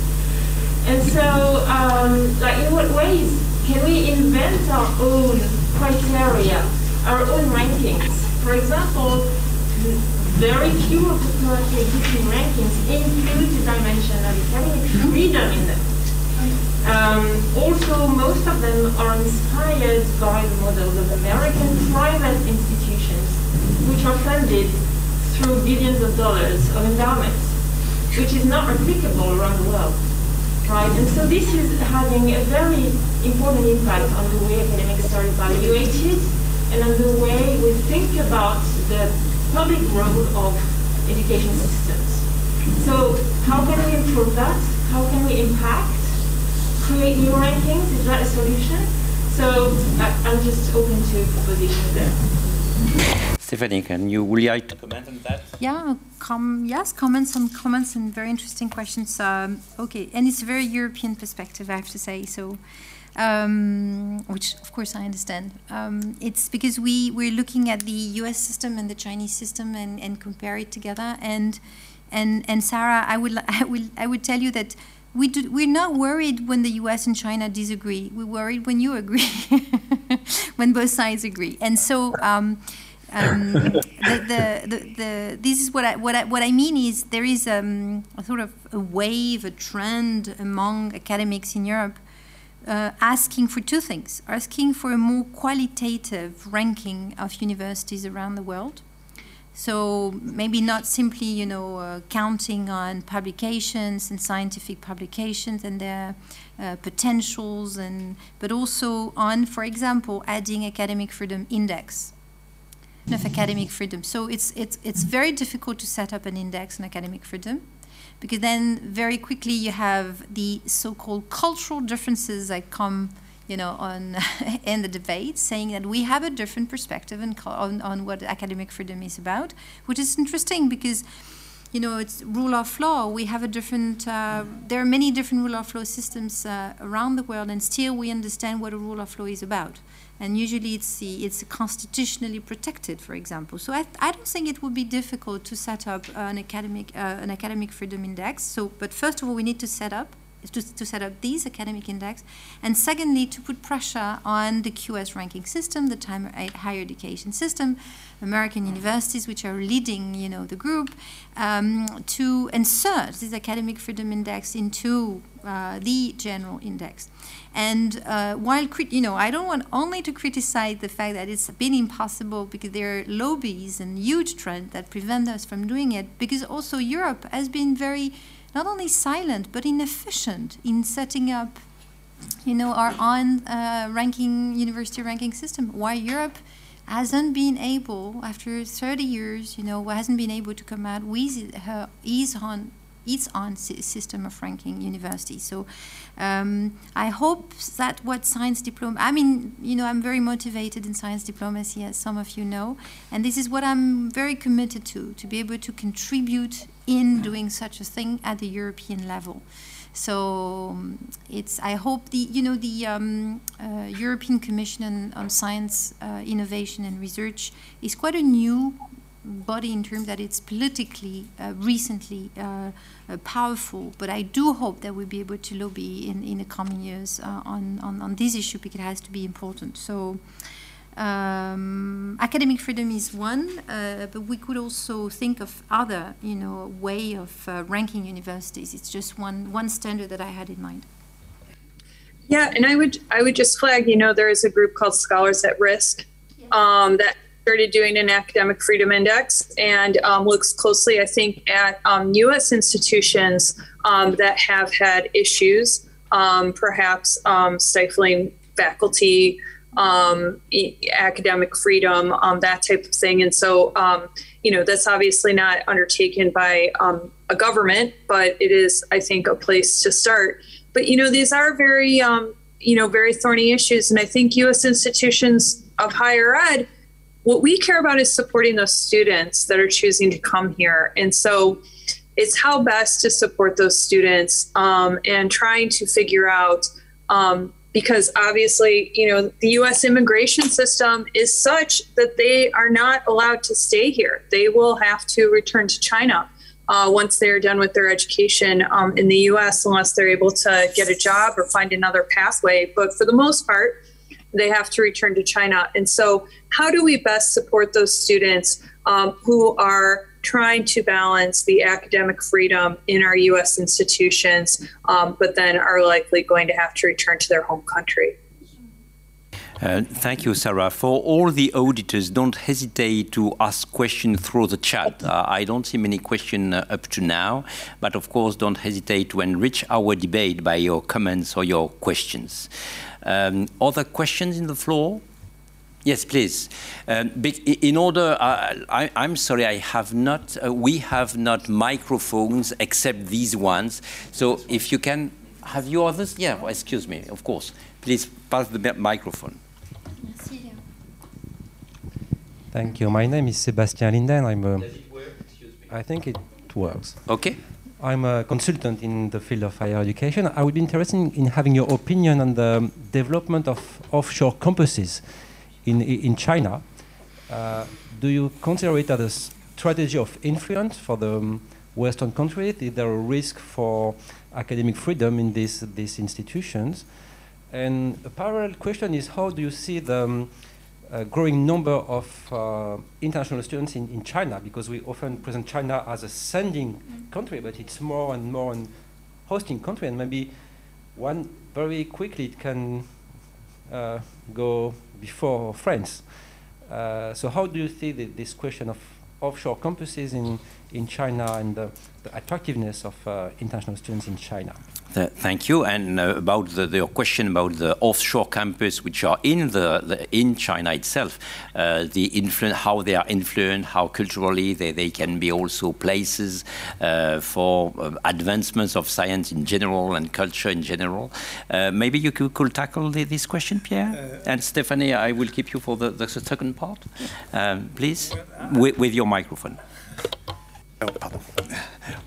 And so, um, like, in what ways can we invent our own criteria, our own rankings? For example, very few of the currently existing rankings include the dimension of academic freedom in them. Um, also, most of them are inspired by the models of American private institutions, which are funded through billions of dollars of endowments which is not replicable around the world. Right? And so this is having a very important impact on the way academics are evaluated and on the way we think about the public role of education systems. So how can we improve that? How can we impact? Create new rankings? Is that a solution? So I'm just open to propositions there. Stephanie, can you would you like to comment on that? Yeah, com yes, comments on comments and very interesting questions. Um, okay, and it's a very European perspective, I have to say. So, um, which of course I understand. Um, it's because we we're looking at the U.S. system and the Chinese system and, and compare it together. And and and Sarah, I would I will I would tell you that we do, we're not worried when the U.S. and China disagree. We're worried when you agree, when both sides agree. And so. Um, um, the, the, the, the, this is what I, what I, what I mean is there is um, a sort of a wave, a trend among academics in Europe uh, asking for two things asking for a more qualitative ranking of universities around the world. So maybe not simply, you know, uh, counting on publications and scientific publications and their uh, potentials, and but also on, for example, adding academic freedom index of academic freedom. So it's it's it's very difficult to set up an index on academic freedom because then very quickly you have the so-called cultural differences that come you know on in the debate saying that we have a different perspective on, on what academic freedom is about which is interesting because you know it's rule of law. We have a different uh, there are many different rule of law systems uh, around the world and still we understand what a rule of law is about and usually it's it's constitutionally protected, for example. So I, I don't think it would be difficult to set up an academic uh, an academic freedom index. So, but first of all, we need to set up to, to set up these academic index, and secondly, to put pressure on the QS ranking system, the time higher education system, American universities, which are leading, you know, the group, um, to insert this academic freedom index into uh, the general index. And uh, while, you know, I don't want only to criticize the fact that it's been impossible because there are lobbies and huge trends that prevent us from doing it, because also Europe has been very, not only silent, but inefficient in setting up, you know, our own uh, ranking, university ranking system. Why Europe hasn't been able, after 30 years, you know, hasn't been able to come out with her, his own its own system of ranking universities. So um, I hope that what science diploma, I mean, you know, I'm very motivated in science diplomacy, as some of you know, and this is what I'm very committed to, to be able to contribute in doing such a thing at the European level. So um, it's. I hope the you know the um, uh, European Commission on, on Science, uh, Innovation and Research is quite a new body in terms that it's politically uh, recently uh, uh, powerful. But I do hope that we'll be able to lobby in, in the coming years uh, on, on, on this issue because it has to be important. So um, academic freedom is one, uh, but we could also think of other, you know, way of uh, ranking universities. It's just one one standard that I had in mind. Yeah, and I would I would just flag, you know, there is a group called Scholars at Risk um, that started doing an academic freedom index and um, looks closely, I think, at um, U.S. institutions um, that have had issues, um, perhaps um, stifling faculty, um, academic freedom, that type of thing. And so, you know, that's obviously not undertaken by a government, but it is, I think, a place to start. But you know, these are very, you know, very thorny issues, and I think U.S. institutions of higher ed what we care about is supporting those students that are choosing to come here. And so it's how best to support those students um, and trying to figure out um, because obviously, you know, the US immigration system is such that they are not allowed to stay here. They will have to return to China. Uh, once they're done with their education um, in the US, unless they're able to get a job or find another pathway. But for the most part, they have to return to China. And so, how do we best support those students um, who are trying to balance the academic freedom in our U.S. institutions, um, but then are likely going to have to return to their home country? Uh, thank you, Sarah. For all the auditors, don't hesitate to ask questions through the chat. Uh, I don't see many questions uh, up to now, but of course, don't hesitate to enrich our debate by your comments or your questions. Um, other questions in the floor? Yes, please. Um, in order, uh, I, am sorry, I have not. Uh, we have not microphones except these ones. So if you can, have you others? Yeah. Well, excuse me. Of course. Please pass the microphone. Thank you. My name is Sebastian Linden. I'm. A, I think it works. Okay. I'm a consultant in the field of higher education. I would be interested in, in having your opinion on the development of offshore campuses in, in China. Uh, do you consider it as a strategy of influence for the um, Western countries? Is there a risk for academic freedom in these, these institutions? And a parallel question is how do you see the um, uh, growing number of uh, international students in, in China? Because we often present China as a sending mm. country, but it's more and more a hosting country, and maybe one very quickly it can uh, go before France. Uh, so how do you see the, this question of offshore campuses in, in China and the, the attractiveness of uh, international students in China? Thank you. And uh, about the, the, question about the offshore campus, which are in the, the in China itself, uh, the how they are influenced, how culturally they, they can be also places uh, for uh, advancements of science in general and culture in general. Uh, maybe you could, could tackle the, this question, Pierre. Uh, and Stephanie, I will keep you for the, the second part, um, please, with, with your microphone. Oh,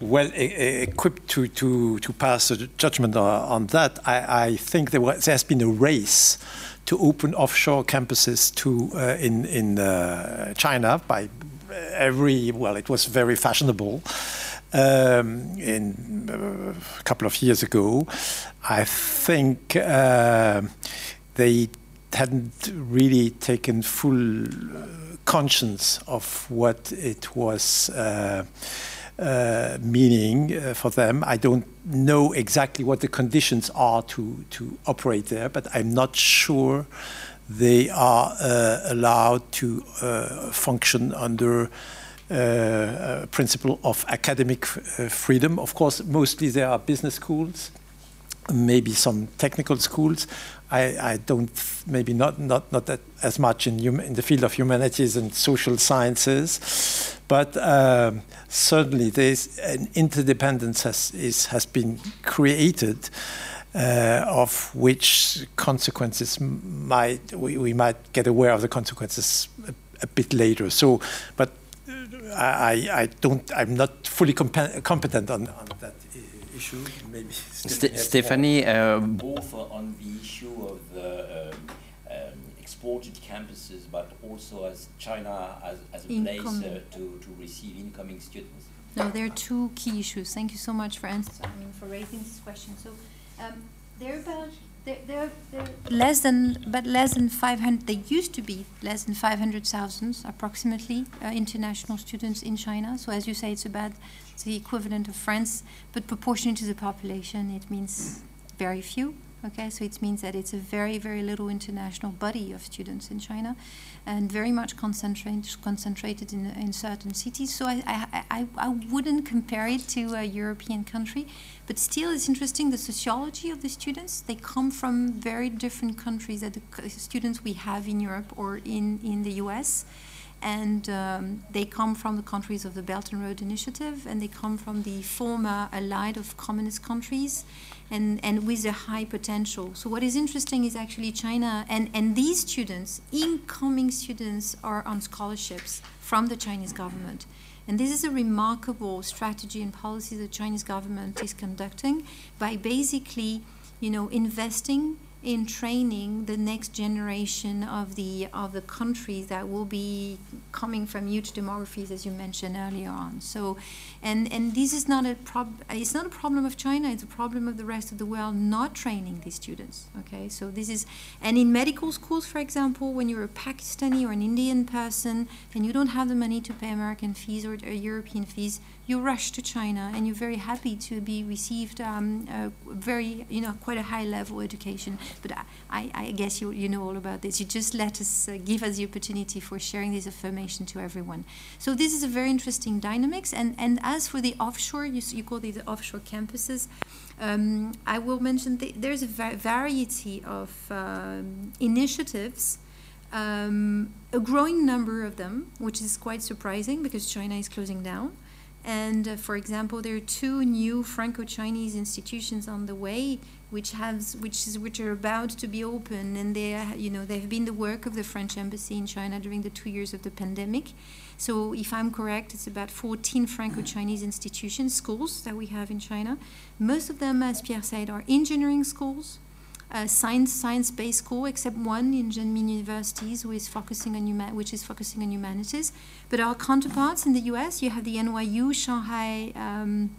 well equipped to, to, to pass a judgment on that, I, I think there, was, there has been a race to open offshore campuses to uh, in in uh, China by every well, it was very fashionable. Um, in uh, a couple of years ago, I think uh, they hadn't really taken full conscience of what it was uh, uh, meaning uh, for them. I don't know exactly what the conditions are to, to operate there, but I'm not sure they are uh, allowed to uh, function under uh, a principle of academic freedom. Of course, mostly there are business schools, maybe some technical schools. I, I don't maybe not not not that as much in, hum, in the field of humanities and social sciences, but um, certainly there's an interdependence has is, has been created. Uh, of which consequences might we, we, might get aware of the consequences a, a bit later. So, but I, I don't I'm not fully competent on, on that issue. Maybe St Stephanie, uh, both on the issue of the um, um, exported campuses, but also as China as, as a place uh, to, to receive incoming students. No, there are two key issues. Thank you so much for answering, I mean, for raising this question. So, um, they're about they're, less than, but less than 500. They used to be less than 500,000 approximately uh, international students in China. So as you say, it's about the equivalent of France, but proportionate to the population, it means very few. Okay, so it means that it's a very, very little international body of students in China, and very much concentrate, concentrated in, in certain cities. So I, I, I, I wouldn't compare it to a European country, but still it's interesting the sociology of the students. They come from very different countries that the students we have in Europe or in, in the US and um, they come from the countries of the Belt and Road Initiative, and they come from the former allied of communist countries, and, and with a high potential. So what is interesting is actually China, and, and these students, incoming students, are on scholarships from the Chinese government. And this is a remarkable strategy and policy the Chinese government is conducting by basically, you know, investing in training the next generation of the of the countries that will be coming from huge demographies as you mentioned earlier on. So and and this is not a prob it's not a problem of China it's a problem of the rest of the world not training these students okay? So this is and in medical schools for example when you're a Pakistani or an Indian person and you don't have the money to pay American fees or, or European fees you rush to China and you're very happy to be received um, very, you know, quite a high level education. But I, I guess you, you know all about this. You just let us, uh, give us the opportunity for sharing this information to everyone. So this is a very interesting dynamics. And, and as for the offshore, you, you call these offshore campuses, um, I will mention th there's a va variety of um, initiatives um, a growing number of them, which is quite surprising because China is closing down. And uh, for example, there are two new Franco Chinese institutions on the way which has which is which are about to be open, and they are, you know they've been the work of the French embassy in China during the two years of the pandemic. So if I'm correct, it's about 14 Franco-Chinese institutions, schools that we have in China. Most of them, as Pierre said, are engineering schools, science science-based school, except one in Renmin universities, who is focusing on huma- which is focusing on humanities. But our counterparts in the U.S., you have the NYU Shanghai um,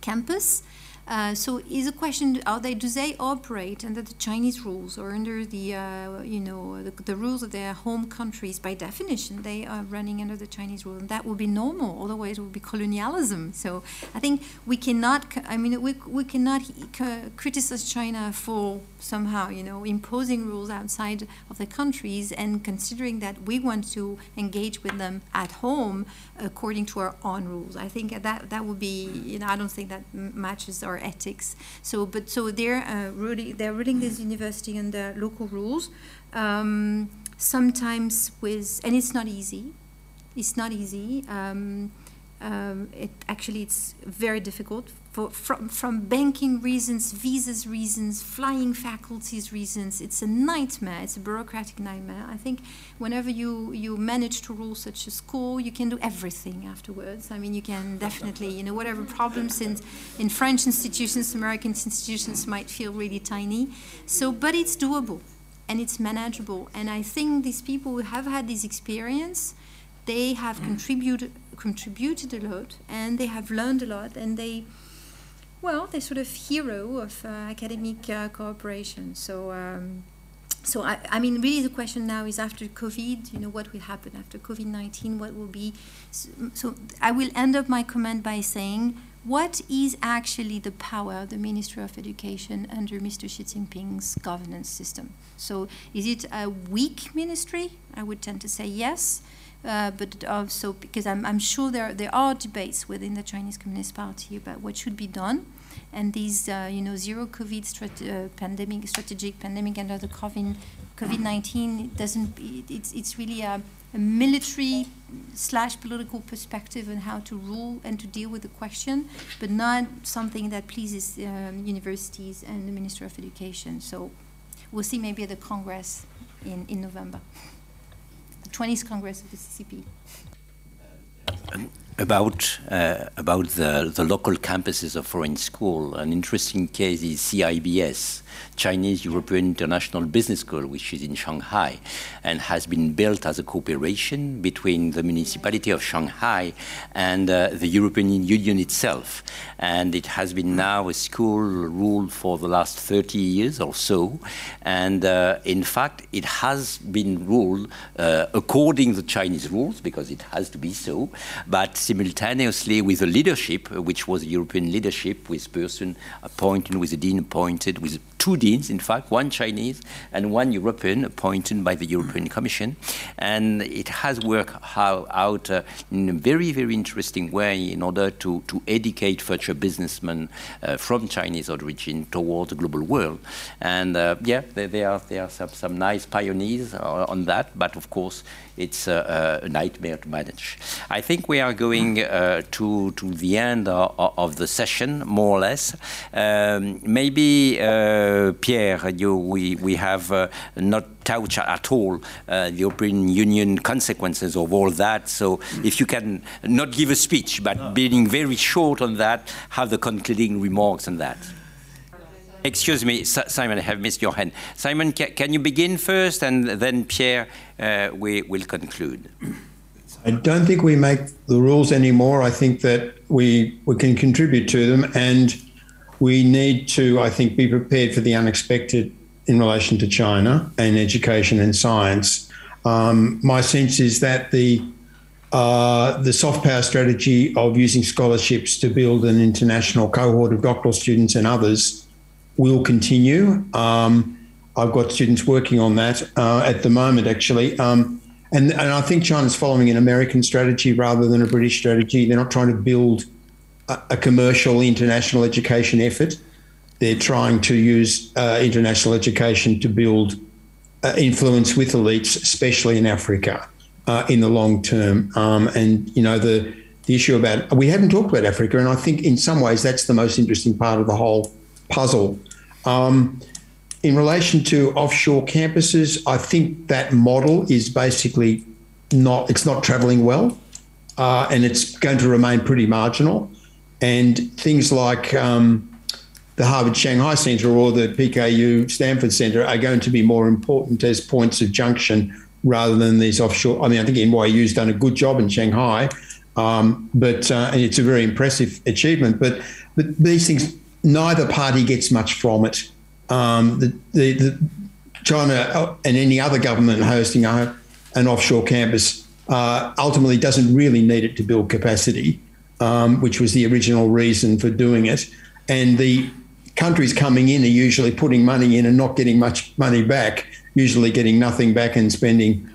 campus. Uh, so is a question: Are they do they operate under the Chinese rules or under the uh, you know the, the, rules of their home countries? By definition, they are running under the Chinese rule, and that would be normal. Otherwise, it would be colonialism. So I think we cannot. I mean, we we cannot criticize China for somehow you know imposing rules outside of the countries and considering that we want to engage with them at home according to our own rules. I think that that would be you know I don't think that matches our ethics. So, but so they're uh, ruling, they're ruling this university under local rules. Um, sometimes with, and it's not easy. It's not easy. Um, um, it actually it's very difficult for, from, from banking reasons, visas reasons, flying faculties reasons. It's a nightmare. It's a bureaucratic nightmare. I think whenever you, you manage to rule such a school, you can do everything afterwards. I mean, you can definitely, you know, whatever problems in, in French institutions, American institutions might feel really tiny. So, but it's doable and it's manageable. And I think these people who have had this experience, they have contributed contributed a lot and they have learned a lot and they well, they're sort of hero of uh, academic uh, cooperation. So, um, so I, I, mean, really, the question now is after COVID, you know, what will happen after COVID nineteen? What will be? So, so, I will end up my comment by saying, what is actually the power of the Ministry of Education under Mr. Xi Jinping's governance system? So, is it a weak ministry? I would tend to say yes. Uh, but also because I'm, I'm, sure there, there are debates within the Chinese Communist Party about what should be done. And these, uh, you know, zero COVID strat- uh, pandemic, strategic pandemic under the COVID, COVID-19 doesn't, it's, it's really a, a military slash political perspective on how to rule and to deal with the question, but not something that pleases um, universities and the Minister of Education. So we'll see maybe at the Congress in, in November. the 20th Congress of the CCP. About uh, about the, the local campuses of foreign school, an interesting case is CEIBS, Chinese European International Business School, which is in Shanghai, and has been built as a cooperation between the municipality of Shanghai and uh, the European Union itself. And it has been now a school ruled for the last 30 years or so. And uh, in fact, it has been ruled uh, according to the Chinese rules, because it has to be so, but simultaneously with the leadership, which was European leadership, with person appointed, with a dean appointed, with two deans, in fact, one Chinese and one European appointed by the European Commission. And it has worked out uh, in a very, very interesting way in order to, to educate future businessmen uh, from Chinese origin towards the global world. And uh, yeah, there, there, are, there are some, some nice pioneers on that, but of course, it's a, a, nightmare to manage. I think we are going uh, to, to the end of, of, the session, more or less. Um, maybe, uh, Pierre, you, we, we have uh, not touched at all uh, the European Union consequences of all that. So if you can not give a speech, but no. being very short on that, have the concluding remarks on that. Excuse me, Simon, I have missed your hand. Simon, ca can you begin first, and then Pierre, uh, we will conclude. I don't think we make the rules anymore. I think that we we can contribute to them, and we need to, I think, be prepared for the unexpected in relation to China and education and science. Um, my sense is that the uh, the soft power strategy of using scholarships to build an international cohort of doctoral students and others will continue. Um, I've got students working on that uh, at the moment, actually. Um, and, and I think China's following an American strategy rather than a British strategy. They're not trying to build a, a commercial international education effort. They're trying to use uh, international education to build uh, influence with elites, especially in Africa, uh, in the long term. Um, and, you know, the, the issue about, we haven't talked about Africa, and I think in some ways that's the most interesting part of the whole puzzle. Um, in relation to offshore campuses, I think that model is basically not it's not travelling well, uh, and it's going to remain pretty marginal. And things like um, the Harvard Shanghai Centre or the PKU Stanford Centre are going to be more important as points of junction rather than these offshore. I mean, I think NYU's done a good job in Shanghai, um, but uh, and it's a very impressive achievement. But but these things, neither party gets much from it. Um, the, the, the China and any other government hosting a, an offshore campus uh, ultimately doesn't really need it to build capacity, um, which was the original reason for doing it. And the countries coming in are usually putting money in and not getting much money back, usually getting nothing back and spending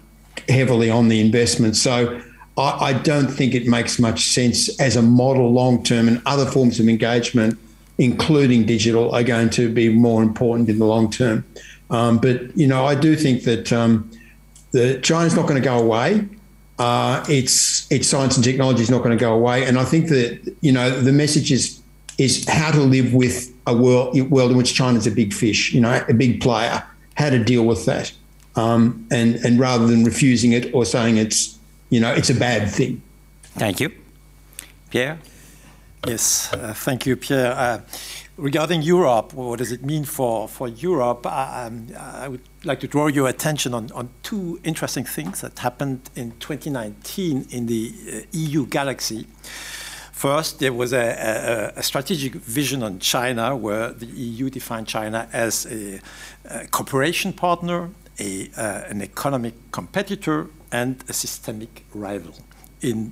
heavily on the investment. So I, I don't think it makes much sense as a model long term, and other forms of engagement, including digital, are going to be more important in the long term. Um, but you know, I do think that um, the China's not going to go away. Uh, its its science and technology is not going to go away, and I think that you know the message is is how to live with a world world in which China's a big fish, you know, a big player. How to deal with that, um, and and rather than refusing it or saying it's you know it's a bad thing. Thank you, Pierre. Yes, uh, thank you, Pierre. Uh, regarding Europe, what does it mean for, for Europe? I, um, I, would like to draw your attention on, on two interesting things that happened in 2019 in the uh, EU galaxy. First, there was a, a, a, strategic vision on China where the EU defined China as a, a cooperation partner, a, uh, an economic competitor, and a systemic rival in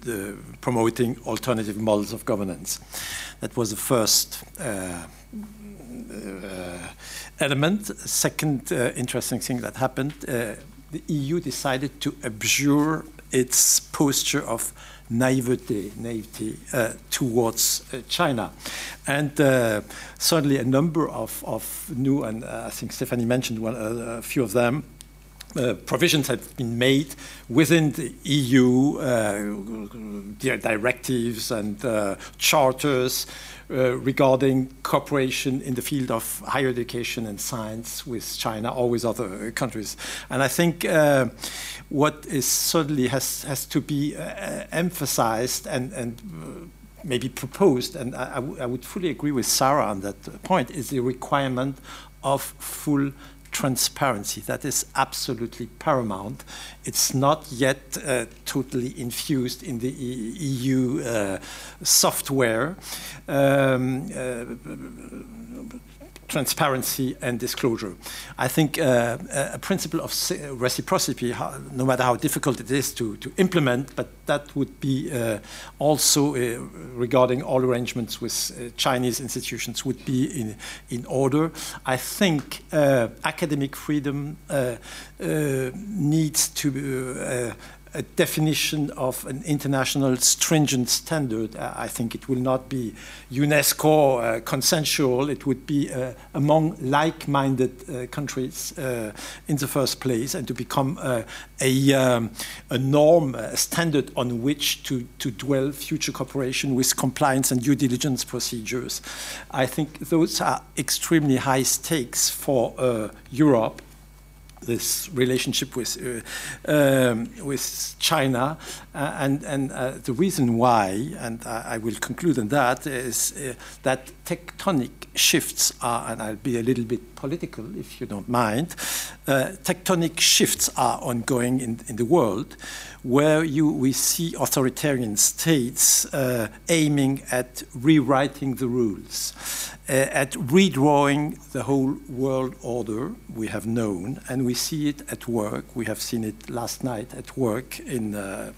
promoting alternative models of governance. That was the first uh, uh, element. Second uh, interesting thing that happened, uh, the EU decided to abjure its posture of naivety, naivety uh, towards uh, China. And uh, certainly a number of, of new, and uh, I think Stephanie mentioned one, uh, a few of them, uh, provisions have been made within the EU, uh, directives and uh, charters regarding cooperation in the field of higher education and science with China or with other countries. And I think what is certainly has, has to be emphasized and, and maybe proposed, and I, I would fully agree with Sarah on that point, is the requirement of full transparency. That is absolutely paramount. It's not yet uh, totally infused in the EU uh, software. Um, uh, transparency and disclosure. I think uh, a principle of reciprocity, no matter how difficult it is to, to implement, but that would be uh, also uh, regarding all arrangements with uh, Chinese institutions would be in, in order. I think uh, academic freedom uh, needs to a definition of an international stringent standard. Uh, I think it will not be UNESCO uh, consensual. It would be uh, among like-minded uh, countries uh, in the first place, and to become uh, a, um, a norm, a standard on which to, to dwell future cooperation with compliance and due diligence procedures. I think those are extremely high stakes for Europe this relationship with uh, um, with China, uh, and and uh, the reason why, and I, I, will conclude on that, is uh, that tectonic shifts are, and I'll be a little bit political if you don't mind. Uh, tectonic shifts are ongoing in, in the world, where you we see authoritarian states uh, aiming at rewriting the rules uh, at redrawing the whole world order we have known, and we see it at work. We have seen it last night at work in. Uh,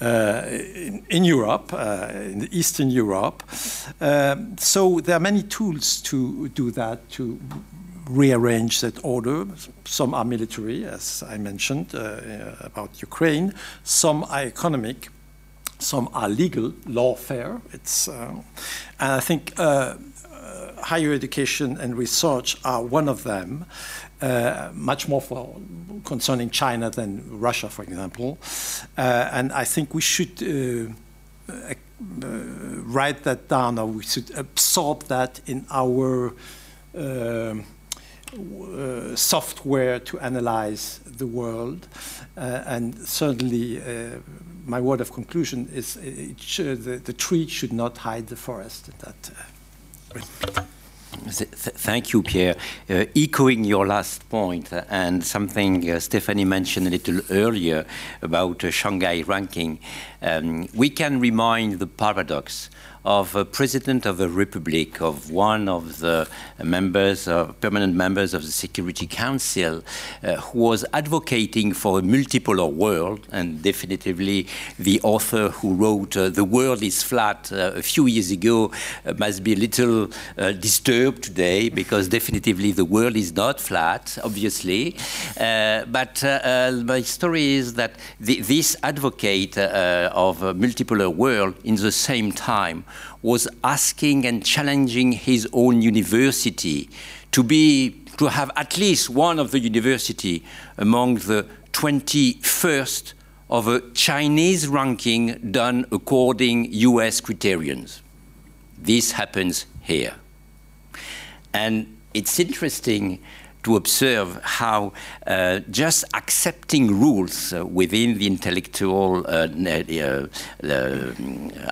uh, in, in, Europe, uh, in Eastern Europe. Um, so there are many tools to do that, to rearrange that order. Some are military, as I mentioned uh, about Ukraine. Some are economic. Some are legal, lawfare. It's, uh, and I think uh, higher education and research are one of them, uh, much more for concerning China than Russia, for example. Uh, and I think we should uh, uh write that down, or we should absorb that in our uh, software to analyze the world. Uh, and certainly, uh, my word of conclusion is should, the, the, tree should not hide the forest. That, uh, Thank you, Pierre. Uh, echoing your last point uh, and something uh, Stephanie mentioned a little earlier about Shanghai ranking, um, we can remind the paradox of a president of a republic, of one of the members, of permanent members of the Security Council, uh, who was advocating for a multipolar world, and definitively the author who wrote uh, "The World Is Flat" uh, a few years ago uh, must be a little uh, disturbed today because definitively the world is not flat, obviously. Uh, but my story is that the, this advocate of a multipolar world, in the same time, was asking and challenging his own university to be to have at least one of the university among the 21st of a Chinese ranking done according US criterions. This happens here. And it's interesting to observe how uh, just accepting rules uh, within the intellectual uh, uh, uh,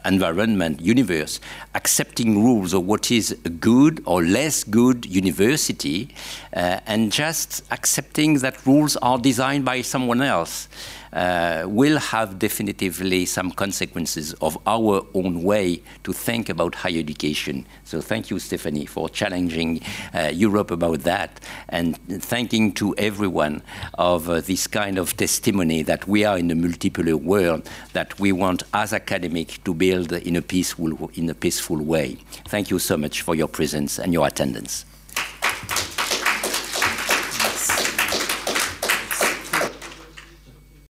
environment, universe, accepting rules of what is a good or less good university, and just accepting that rules are designed by someone else uh, will have definitively some consequences of our own way to think about higher education. So thank you, Stephanie, for challenging uh, Europe about that, and thanking to everyone of uh, this kind of testimony that we are in a multipolar world that we want as academics to build in a peaceful in a peaceful way. Thank you so much for your presence and your attendance.